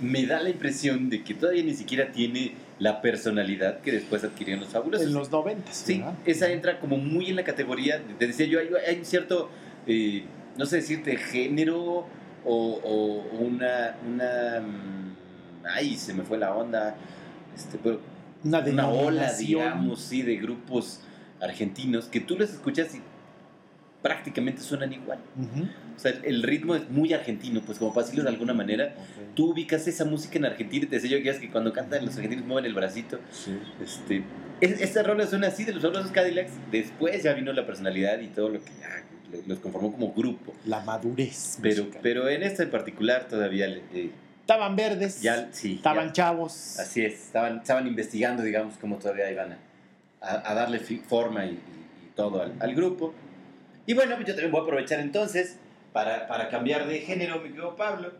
me da la impresión de que todavía ni siquiera tiene la personalidad que después adquirieron los fabulosos. En los noventas, Sí, ¿verdad? esa entra como muy en la categoría, te decía yo, hay, hay un cierto, eh, no sé decirte, género o, o una, una, mm, ay, se me fue la onda, este, pero Una, una ola, digamos, sí, de grupos argentinos que tú los escuchas y prácticamente suenan igual. O sea, el ritmo es muy argentino, pues como para decirlo de alguna manera. Tú ubicas esa música en Argentina y te decía yo que es que cuando cantan los argentinos mueven el bracito. Sí. Este, es- esta rola suena así de los fabulosos Cadillacs. Después ya vino la personalidad y todo lo que ya lo- los conformó como grupo. La madurez. Pero, musical. pero en esta en particular todavía eh, Estaban verdes, ya sí. estaban ya- chavos. así es. Estaban, estaban investigando, digamos, cómo todavía iban a, darle forma y, y- y todo al, al grupo. Y bueno, pues yo también voy a aprovechar entonces para, para cambiar de género, mi querido Pablo,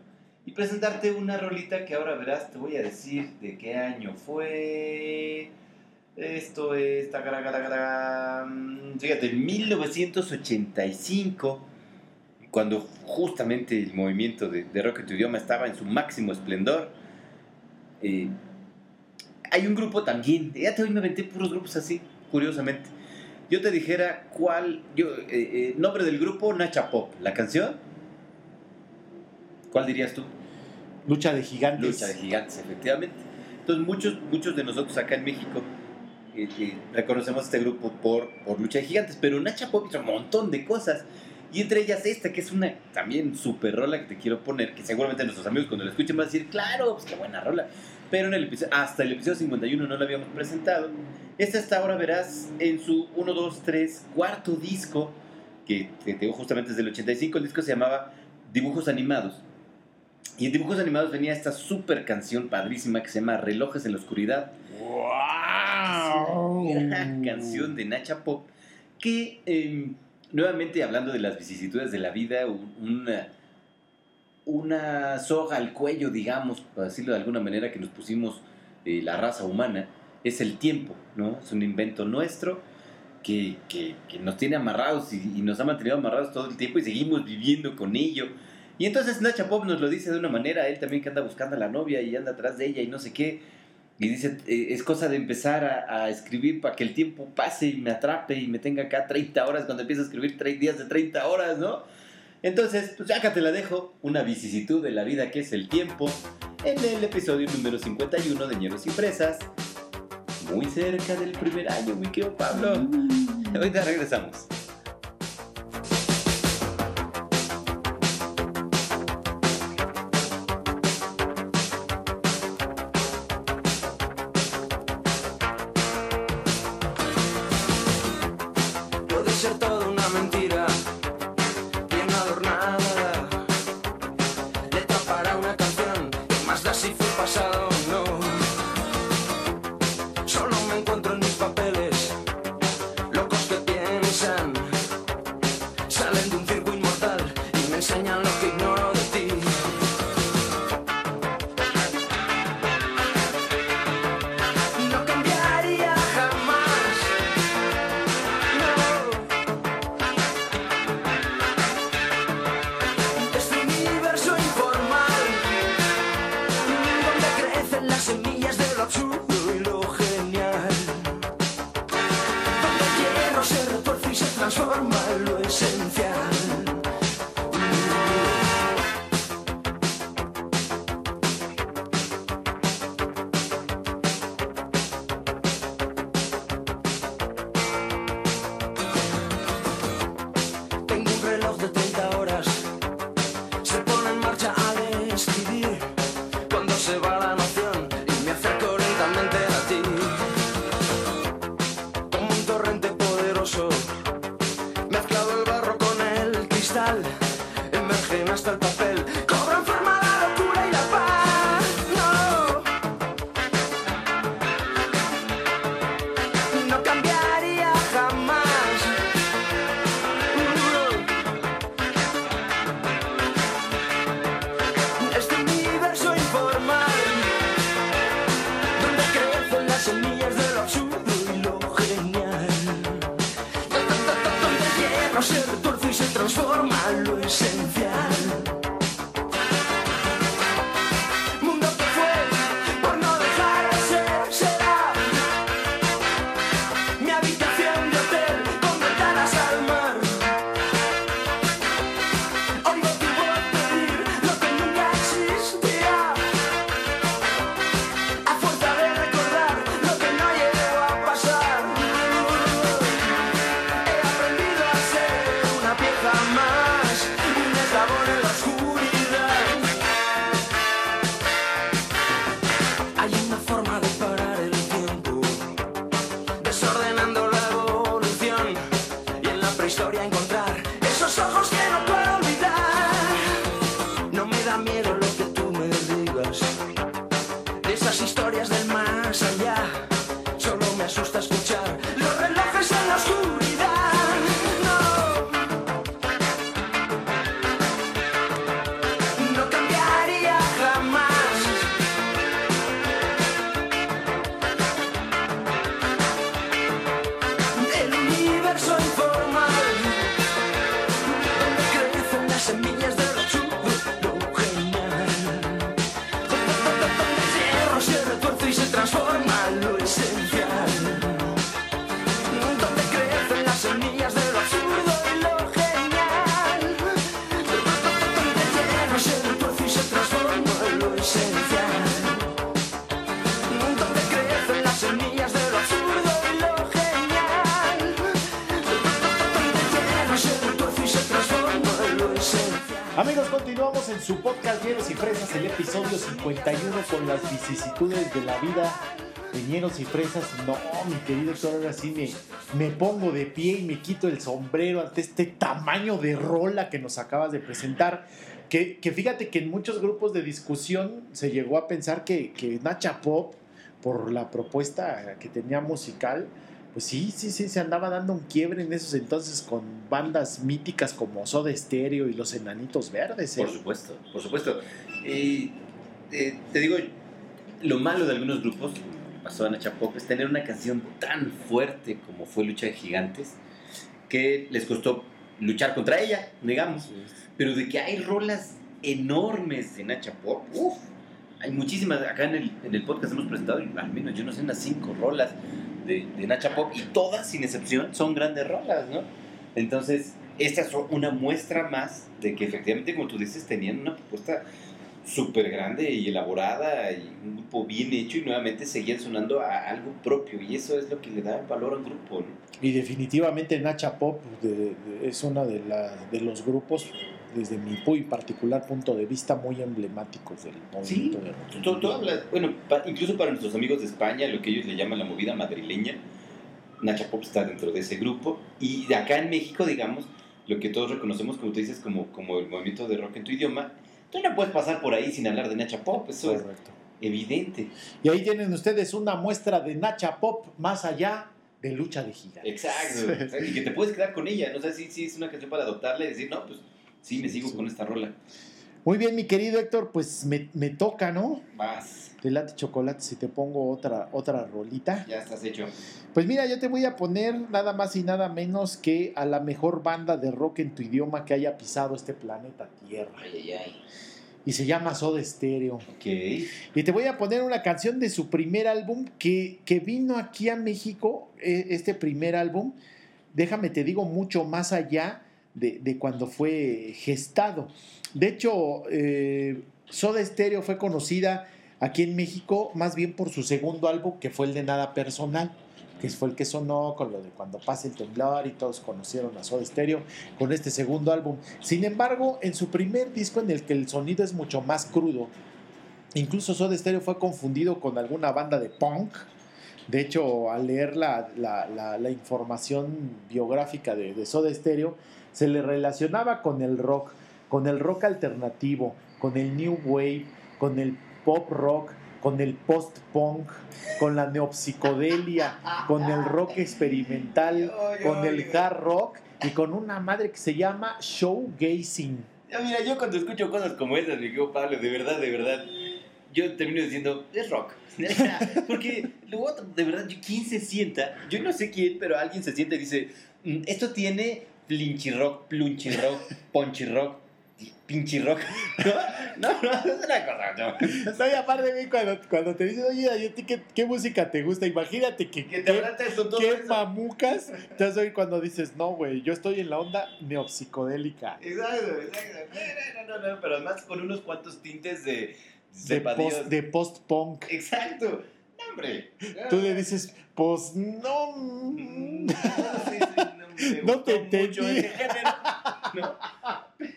y presentarte una rolita que ahora verás, te voy a decir de qué año fue. Esto es. Fíjate, 1985, cuando justamente el movimiento de, de rock en tu idioma estaba en su máximo esplendor. eh, hay un grupo también, ya te hoy me aventé puros grupos así, curiosamente. Yo te dijera cuál, yo, eh, eh, nombre del grupo, Nacha Pop, la canción. ¿Cuál dirías tú? Lucha de gigantes. Lucha de gigantes, efectivamente. Entonces muchos, muchos de nosotros acá en México eh, eh, reconocemos este grupo por, por Lucha de Gigantes, pero Nacha Pop hizo un montón de cosas. Y entre ellas esta, que es una también super rola que te quiero poner, que seguramente nuestros amigos cuando la escuchen van a decir, claro, pues qué buena rola. Pero en el episodio, hasta el episodio 51 no la habíamos presentado. Esta hasta ahora verás en su 1, 2, 3, cuarto disco, que que te digo justamente desde el 85, el disco se llamaba Dibujos Animados. Y en Dibujos Animados venía esta super canción padrísima que se llama Relojes en la Oscuridad. ¡Wow! [laughs] Una canción de Nacha Pop que, eh, nuevamente hablando de las vicisitudes de la vida, un- una, una soga al cuello, digamos, para decirlo de alguna manera, que nos pusimos eh, la raza humana, es el tiempo, ¿no? Es un invento nuestro que, que- nos tiene amarrados y, y nos ha mantenido amarrados todo el tiempo y seguimos viviendo con ello. Y entonces Nacha Pop nos lo dice de una manera, él también que anda buscando a la novia y anda atrás de ella y no sé qué. Y dice, eh, es cosa de empezar a, a escribir para que el tiempo pase y me atrape y me tenga acá 30 horas cuando empiezo a escribir 3 días de 30 horas, ¿no? Entonces, pues acá te la dejo, una vicisitud de la vida que es el tiempo, en el episodio número 51 de Ñeros y Fresas, muy cerca del primer año, mi querido Pablo. Ahorita regresamos. El episodio 51 con las vicisitudes de la vida de Ñeros y Fresas. No, mi querido Héctor, ahora sí me, me pongo de pie y me quito el sombrero ante este tamaño de rola que nos acabas de presentar. Que, que fíjate que en muchos grupos de discusión se llegó a pensar que, que Nacha Pop, por la propuesta que tenía musical, pues sí, sí, sí, se andaba dando un quiebre en esos entonces con bandas míticas como Soda Stereo y Los Enanitos Verdes. ¿eh? Por supuesto, por supuesto. Y eh, te digo, lo malo de algunos grupos, como pasó a Nacha Pop, es tener una canción tan fuerte como fue Lucha de Gigantes, que les costó luchar contra ella, digamos. Pero de que hay rolas enormes de Nacha Pop, uff, hay muchísimas. Acá en el, en el podcast hemos presentado, al menos yo no sé, unas cinco rolas de, de Nacha Pop, y todas, sin excepción, son grandes rolas, ¿no? Entonces, esta es una muestra más de que efectivamente, como tú dices, tenían una propuesta súper grande y elaborada y un grupo bien hecho y nuevamente seguían sonando a algo propio y eso es lo que le da valor a un grupo, ¿no? Y definitivamente Nacha Pop de- de- es uno de, la- de los grupos, desde mi muy particular punto de vista, muy emblemáticos del Sí, movimiento de rock. Tú- tú hablas- bueno, pa- incluso para nuestros amigos de España, lo que ellos le llaman la movida madrileña, Nacha Pop está dentro de ese grupo. Y acá en México, digamos, lo que todos reconocemos, como tú dices, como, como el movimiento de rock en tu idioma, tú no puedes pasar por ahí sin hablar de Nacha Pop, eso es evidente. Y ahí tienen ustedes una muestra de Nacha Pop más allá de lucha de gigantes. Exacto. [laughs] exacto, Y que te puedes quedar con ella, no sé si si es una canción para adoptarla y decir, no, pues sí, me sigo Sí. con esta rola. Muy bien, mi querido Héctor, pues me, me toca, ¿no? Vas, De late chocolate si te pongo otra, otra rolita. ya estás hecho. Pues mira, yo te voy a poner nada más y nada menos que a la mejor banda de rock en tu idioma que haya pisado este planeta Tierra. Ay, ay, ay. Y se llama Soda Stereo. Ok. Y te voy a poner una canción de su primer álbum que, que vino aquí a México, eh, este primer álbum, déjame te digo, mucho más allá de, de cuando fue gestado. De hecho, eh, Soda Stereo fue conocida aquí en México más bien por su segundo álbum, que fue el de Nada Personal, que fue el que sonó con lo de Cuando pase el temblor y todos conocieron a Soda Stereo con este segundo álbum. Sin embargo, en su primer disco en el que el sonido es mucho más crudo, Incluso Soda Stereo fue confundido con alguna banda de punk. De hecho, al leer la información biográfica de, de Soda Stereo, se le relacionaba con el rock, con el rock alternativo, con el new wave, con el pop rock, con el post-punk, con la neopsicodelia, con el rock experimental, con el hard rock y con una madre que se llama showgazing. Mira, yo cuando escucho cosas como esas, mi querido Pablo, de verdad, de verdad, yo termino diciendo, es rock. [laughs] Porque luego, de verdad, ¿quién se sienta? Yo no sé quién, pero alguien se sienta y dice, "Mm, esto tiene flinchy rock, plunchy rock, punchy rock, pinchy rock. [laughs] No, no, no, es una cosa, no. No, y aparte cuando, cuando te dicen, oye, ¿y a ti qué, qué música te gusta? Imagínate que, Que te qué, todo qué eso. mamucas te vas a oír cuando dices, no, güey, yo estoy en la onda neopsicodélica. Exacto, exacto. No, no, no, no, pero además con unos cuantos tintes de De, de post-punk. Exacto. No, hombre. Tú le dices, pues no. Mm, mm". sí, sí, no, me [laughs] No te mucho entendí. ese género, [laughs] ¿no?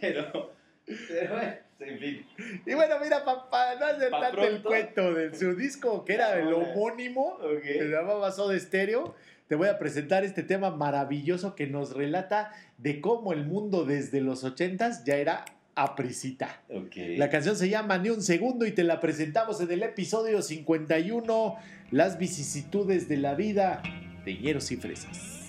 Pero, [laughs] pero bueno, en fin. Y bueno, mira, papá, no hacer Pa' tanto el pronto. cuento de su disco, que era el homónimo, que se llamaba Soda Stereo. Te voy a presentar este tema maravilloso que nos relata de cómo el mundo desde los ochentas ya era aprisita. La canción se llama Ni un segundo y te la presentamos en el episodio 51, Las vicisitudes de la vida de hieros y fresas.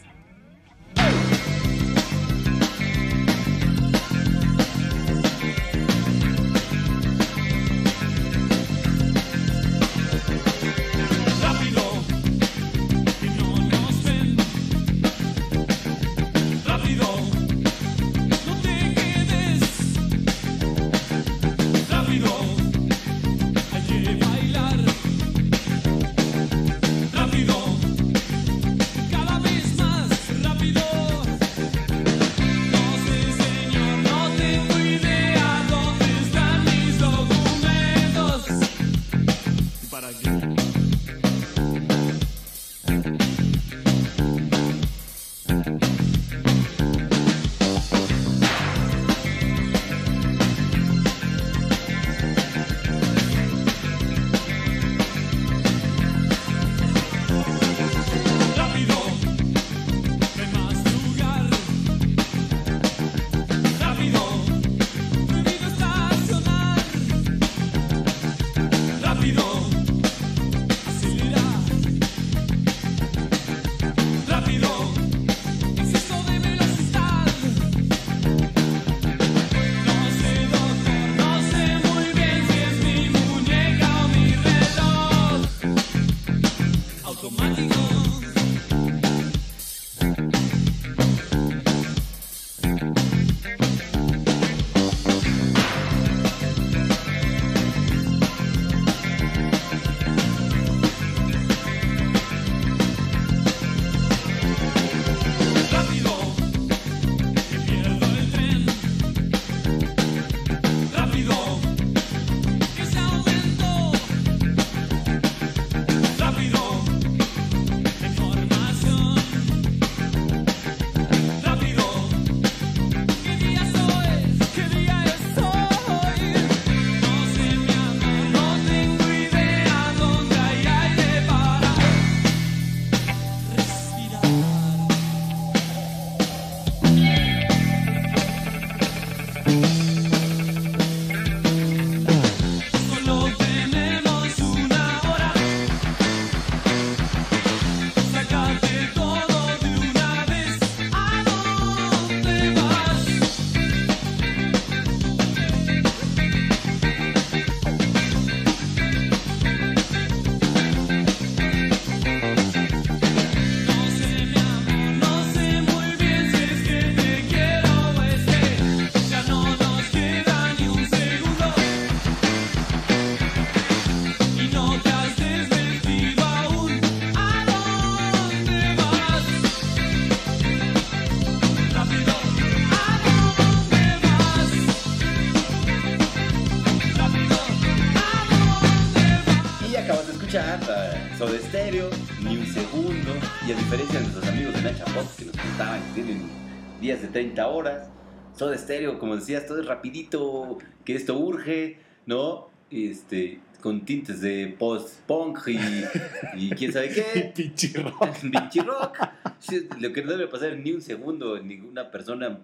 Soda Stereo, ni un segundo, y a diferencia de nuestros amigos de Nacha Box que nos contaban que tienen días de 30 horas, Soda Stereo, como decías, todo es rapidito, que esto urge, ¿no? Este, con tintes de post-punk y, y, quién sabe qué. [laughs] Pinche rock. [laughs] Pinche rock. Lo que no debe pasar ni un segundo ninguna persona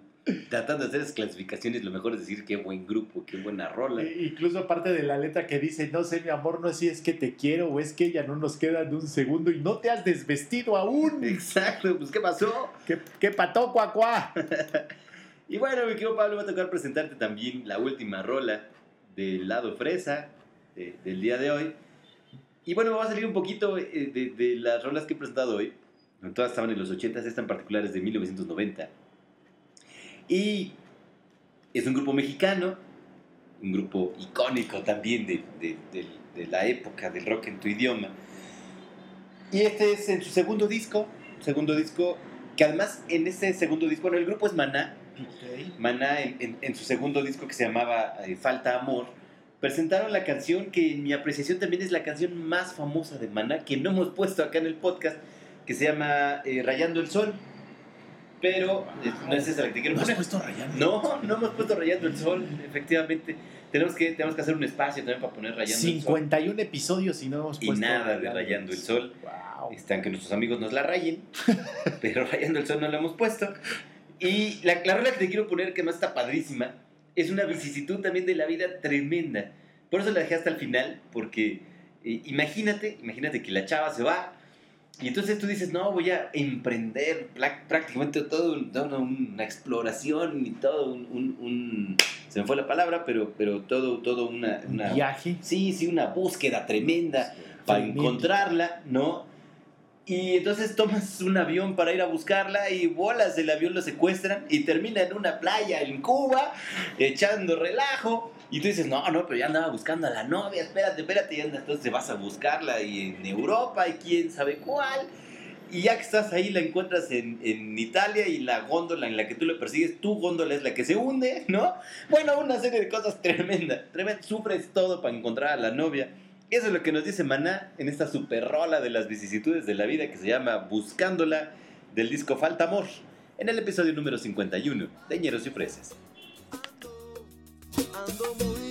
tratando de hacer esas clasificaciones, lo mejor es decir qué buen grupo, qué buena rola. E- Incluso parte de la letra que dice, no sé, mi amor, no sé si es que te quiero o es que ya no nos queda de un segundo y no te has desvestido aún. [laughs] Exacto, pues ¿qué pasó? ¿Qué, qué pató, cuacuá? [laughs] Y bueno, mi querido Pablo, va a tocar presentarte también la última rola del lado fresa de- del día de hoy. Y bueno, vamos a salir un poquito eh, de, de las rolas que he presentado hoy. Todas estaban en los 80, esta en particular es de 1990. Y es un grupo mexicano, un grupo icónico también de, de- de- de la época del rock en tu idioma. Y este es en su segundo disco, segundo disco, que además en ese segundo disco, bueno, el grupo es Maná, Maná en, en- en su segundo disco que se llamaba eh, Falta Amor, presentaron la canción que en mi apreciación también es la canción más famosa de Maná, que no hemos puesto acá en el podcast, que se llama eh, Rayando el Sol. Pero eh, no es esa la que te quiero ¿No has puesto rayando? No, no hemos puesto Rayando el Sol, efectivamente. Tenemos que, tenemos que hacer un espacio también para poner Rayando el Sol. 51 episodios y no hemos Y puesto nada de Rayando el Sol. Wow. Están que nuestros amigos nos la rayen, [laughs] pero rayando el sol no la hemos puesto. Y la, la rola que te quiero poner, que no está padrísima, es una vicisitud también de la vida tremenda. Por eso la dejé hasta el final, porque eh, imagínate, imagínate que la chava se va y entonces tú dices, no, voy a emprender prácticamente todo, un- toda una exploración y todo un, un- un- se me fue la palabra, pero, pero todo, todo una, Un una viaje. sí, sí, una búsqueda tremenda para Tremendo. encontrarla, ¿no? Y entonces tomas un avión para ir a buscarla y bolas del avión lo secuestran y termina en una playa en Cuba echando relajo. Y tú dices, no, no, pero ya andaba buscando a la novia, espérate, espérate, y entonces vas a buscarla y en Europa y quién sabe cuál. Y ya que estás ahí, la encuentras en, en Italia y la góndola en la que tú le persigues, tu góndola es la que se hunde, ¿no? Bueno, una serie de cosas tremenda, tremenda. Sufres todo para encontrar a la novia. Eso es lo que nos dice Maná en esta super rola de las vicisitudes de la vida que se llama Buscándola del disco Falta Amor, en el episodio número 51 de Ñeros y Fresas. Ando muy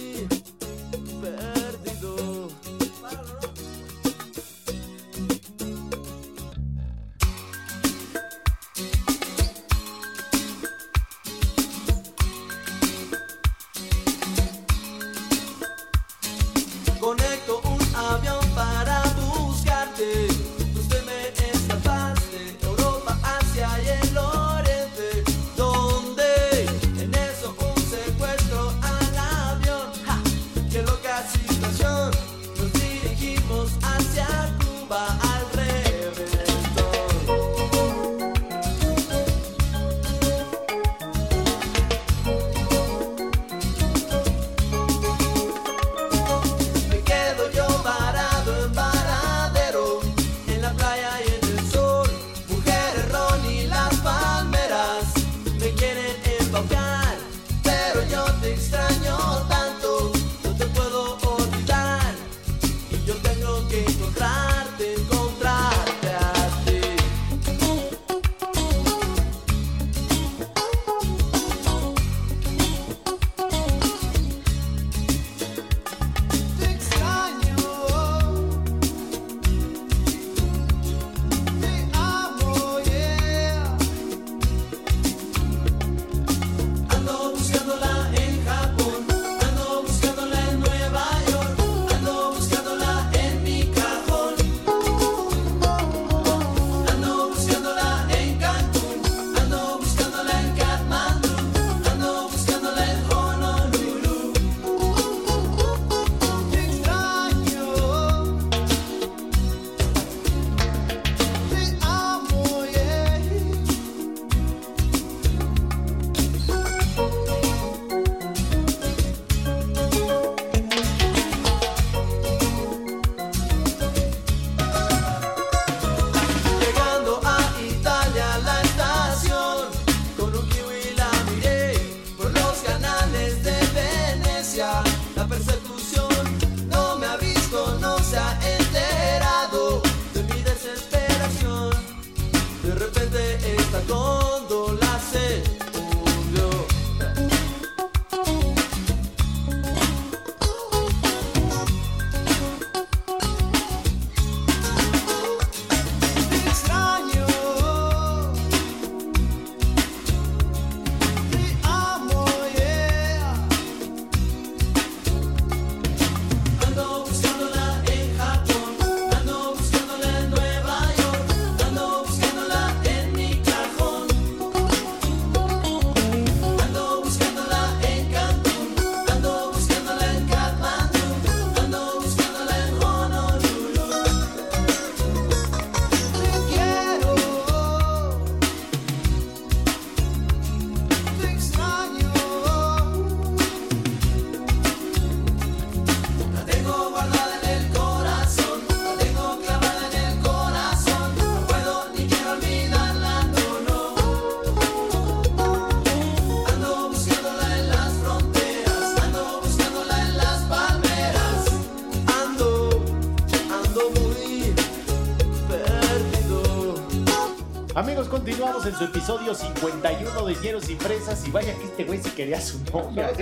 en su episodio 51 de Hieros y Fresas. Y vaya que este güey sí quería su novia. [laughs]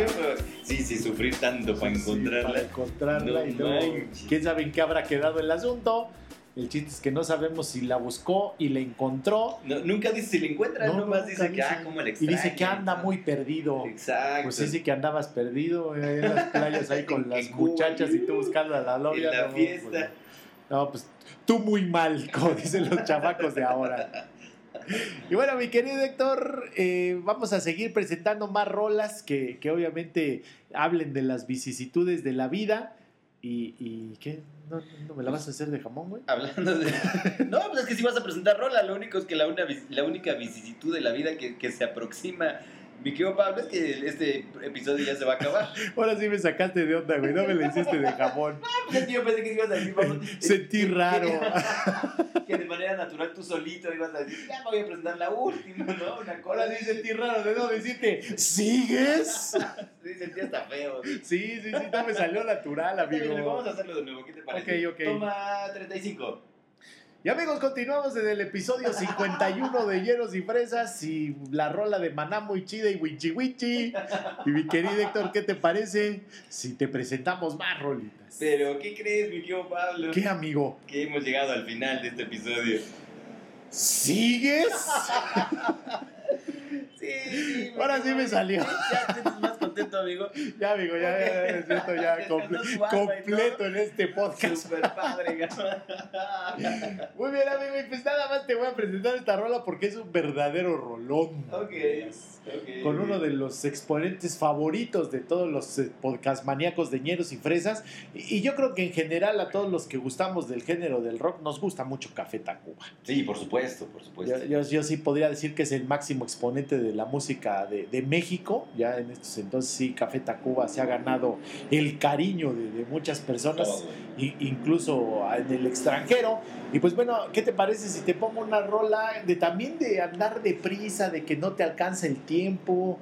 Sí, sí, sufrir tanto para Sí, para encontrarla. encontrarla No y luego, manches. quién sabe en qué habrá quedado el asunto. El chiste es que no sabemos si la buscó y la encontró. No, nunca dice si le encuentra, No, nomás nunca dice que, dice. ah, cómo Y dice que anda muy perdido. Exacto. Pues sí que andabas perdido eh, en las [laughs] playas ahí con las muchachas y tú buscando a la novia. En la no, fiesta. pues, no, pues tú muy mal, como dicen los chamacos de ahora. Y bueno, mi querido Héctor, eh, vamos a seguir presentando más rolas que, que obviamente hablen de las vicisitudes de la vida. ¿Y, qué? ¿No, ¿No me la vas a hacer de jamón, güey? Hablando de. [laughs] No, pues es que si vas a presentar rola, lo único es que la, una, la única vicisitud de la vida que, que se aproxima. Mi querido Pablo, es que este episodio ya se va a acabar. [laughs] Ahora sí me sacaste de onda, güey. No me la hiciste de jamón. [laughs] Pues es que yo pensé que ibas a decir, vamos. [laughs] Sentí raro. Que de manera natural tú solito ibas a decir, ya me voy a presentar la última, ¿no? Una cosa Ahora sí sentí raro de no decirte, ¿sigues? Sí, sentí hasta feo. ¿sí? Sí, sí, sí, no me salió natural, amigo. Vamos a hacerlo de nuevo, ¿qué te parece? Ok, ok. Toma 35. Y amigos, continuamos en el episodio 51 de Hieros y Fresas y la rola de Maná muy chida y Wichi Wichi. Y mi querido Héctor, ¿qué te parece si te presentamos más rolitas? Pero, ¿qué crees, mi querido Pablo? ¿Qué, amigo? Que hemos llegado al final de este episodio. ¿Sigues? [laughs] Sí. [laughs] Ahora sí me salió. Ya te más contento, amigo. [laughs] Ya, amigo, ya, ya, ya me siento ya [laughs] comple- completo en este podcast. Super padre, Muy bien, amigo, y pues nada más te voy a presentar esta rola porque es un verdadero rolón. Ok, ok. con uno de los exponentes favoritos de todos los eh, podcast maníacos de ñeros y fresas. Y, yo creo que en general a todos los que gustamos del género del rock nos gusta mucho Café Tacuba. Sí, por supuesto, por supuesto. Yo, yo- yo sí podría decir que es el máximo exponente de la música de, de México. Ya en estos entonces sí, Café Tacuba se ha ganado el cariño de, de muchas personas incluso en el extranjero. Y pues bueno, ¿qué te parece si te pongo una rola de también de andar deprisa, de que no te alcanza el tiempo,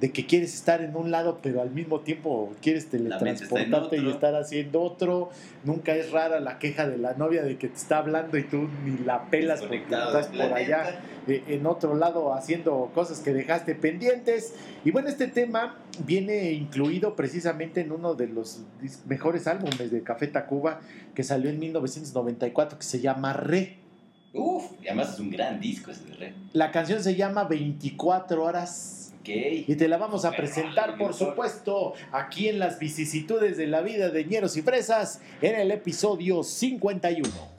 de que quieres estar en un lado, pero al mismo tiempo quieres teletransportarte y estar haciendo otro? Nunca es rara la queja de la novia de que te está hablando y tú ni la pelas porque estás por allá eh, en otro lado haciendo cosas que dejaste pendientes. Y bueno, este tema viene incluido precisamente en uno de los mejores álbumes de Café Tacuba que salió en 1994 que se llama Re. Uf, y además es un gran disco ese de Re. La canción se llama 24 horas. Y te la vamos a presentar, por supuesto, aquí en las vicisitudes de la vida de ñeros y fresas, en el episodio 51.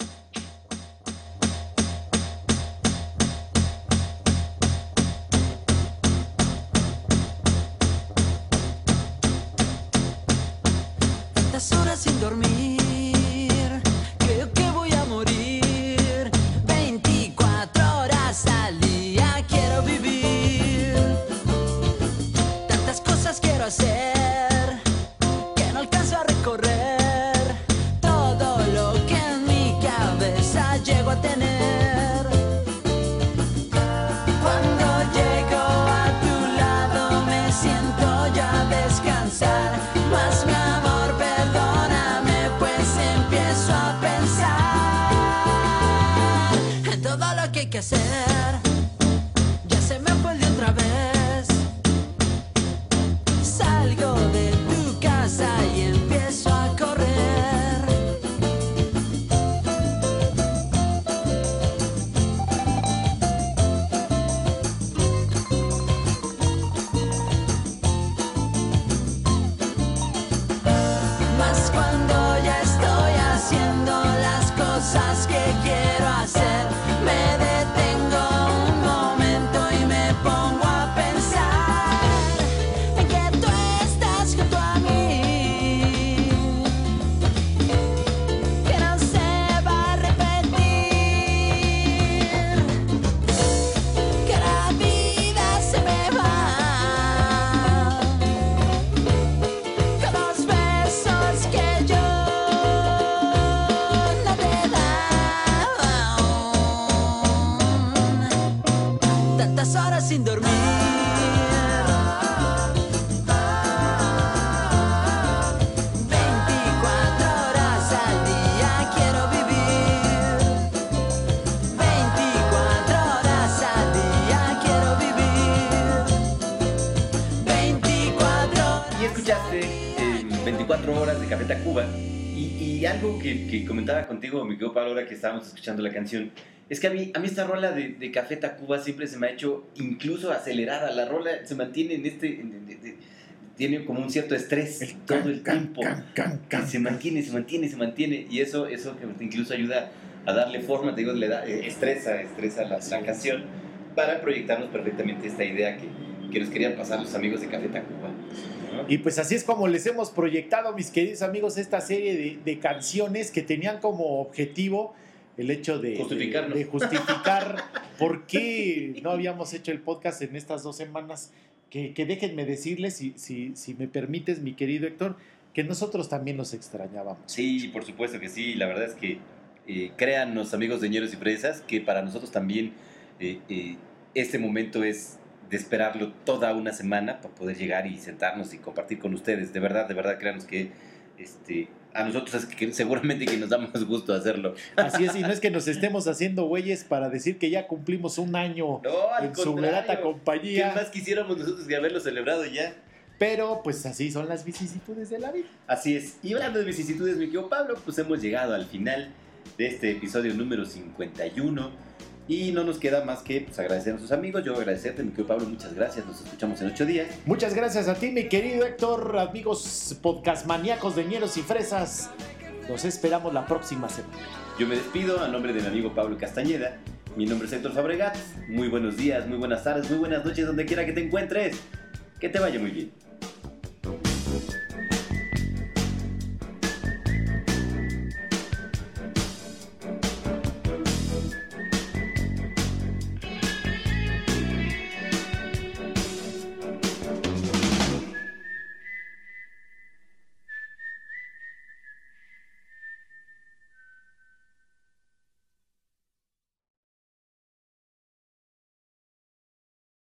Horas de Café Tacuba. Y, y algo que, que comentaba contigo, mi querido Pablo, ahora que estábamos escuchando la canción, es que a mí, a mí esta rola de, de Café Tacuba siempre se me ha hecho incluso acelerada. La rola se mantiene en este... en- tiene como un cierto estrés El todo can, el tiempo. can, can, se mantiene, se mantiene, se mantiene. Y eso, eso que incluso ayuda a darle forma, te digo, le da, eh, estresa, estresa la, la canción para proyectarnos perfectamente esta idea que, que nos querían pasar los amigos de Café Tacuba. Y pues así es como les hemos proyectado, mis queridos amigos, esta serie de, de canciones que tenían como objetivo el hecho de, de, Justificarnos. de justificar por qué no habíamos hecho el podcast en estas dos semanas. Que, que déjenme decirles, si, si, si me permites, mi querido Héctor, que nosotros también los extrañábamos. Sí, por supuesto que sí. La verdad es que eh, créannos, amigos de ñeros y fresas, que para nosotros también eh, eh, este momento es de esperarlo toda una semana para poder llegar y sentarnos y compartir con ustedes. De verdad, de verdad, créanos que este, a nosotros es que seguramente que nos da más gusto hacerlo. Así es, y no es que nos estemos haciendo güeyes para decir que ya cumplimos un año No, en su grata ¿Qué compañía, más quisiéramos nosotros que haberlo celebrado ya? pero pues así son las vicisitudes de la vida. Así es. Y hablando de vicisitudes, mi querido Pablo, pues hemos llegado al final de este episodio número 51. Y no nos queda más que pues, agradecer a nuestros amigos. Yo agradecerte, mi querido Pablo, muchas gracias. Nos escuchamos en ocho días. Muchas gracias a ti, mi querido Héctor, amigos podcast maníacos de ñeros y fresas. Los esperamos la próxima semana. Yo me despido a nombre de mi amigo Pablo Castañeda. Mi nombre es Héctor Fabregat. Muy buenos días, muy buenas tardes, muy buenas noches, donde quiera que te encuentres. Que te vaya muy bien.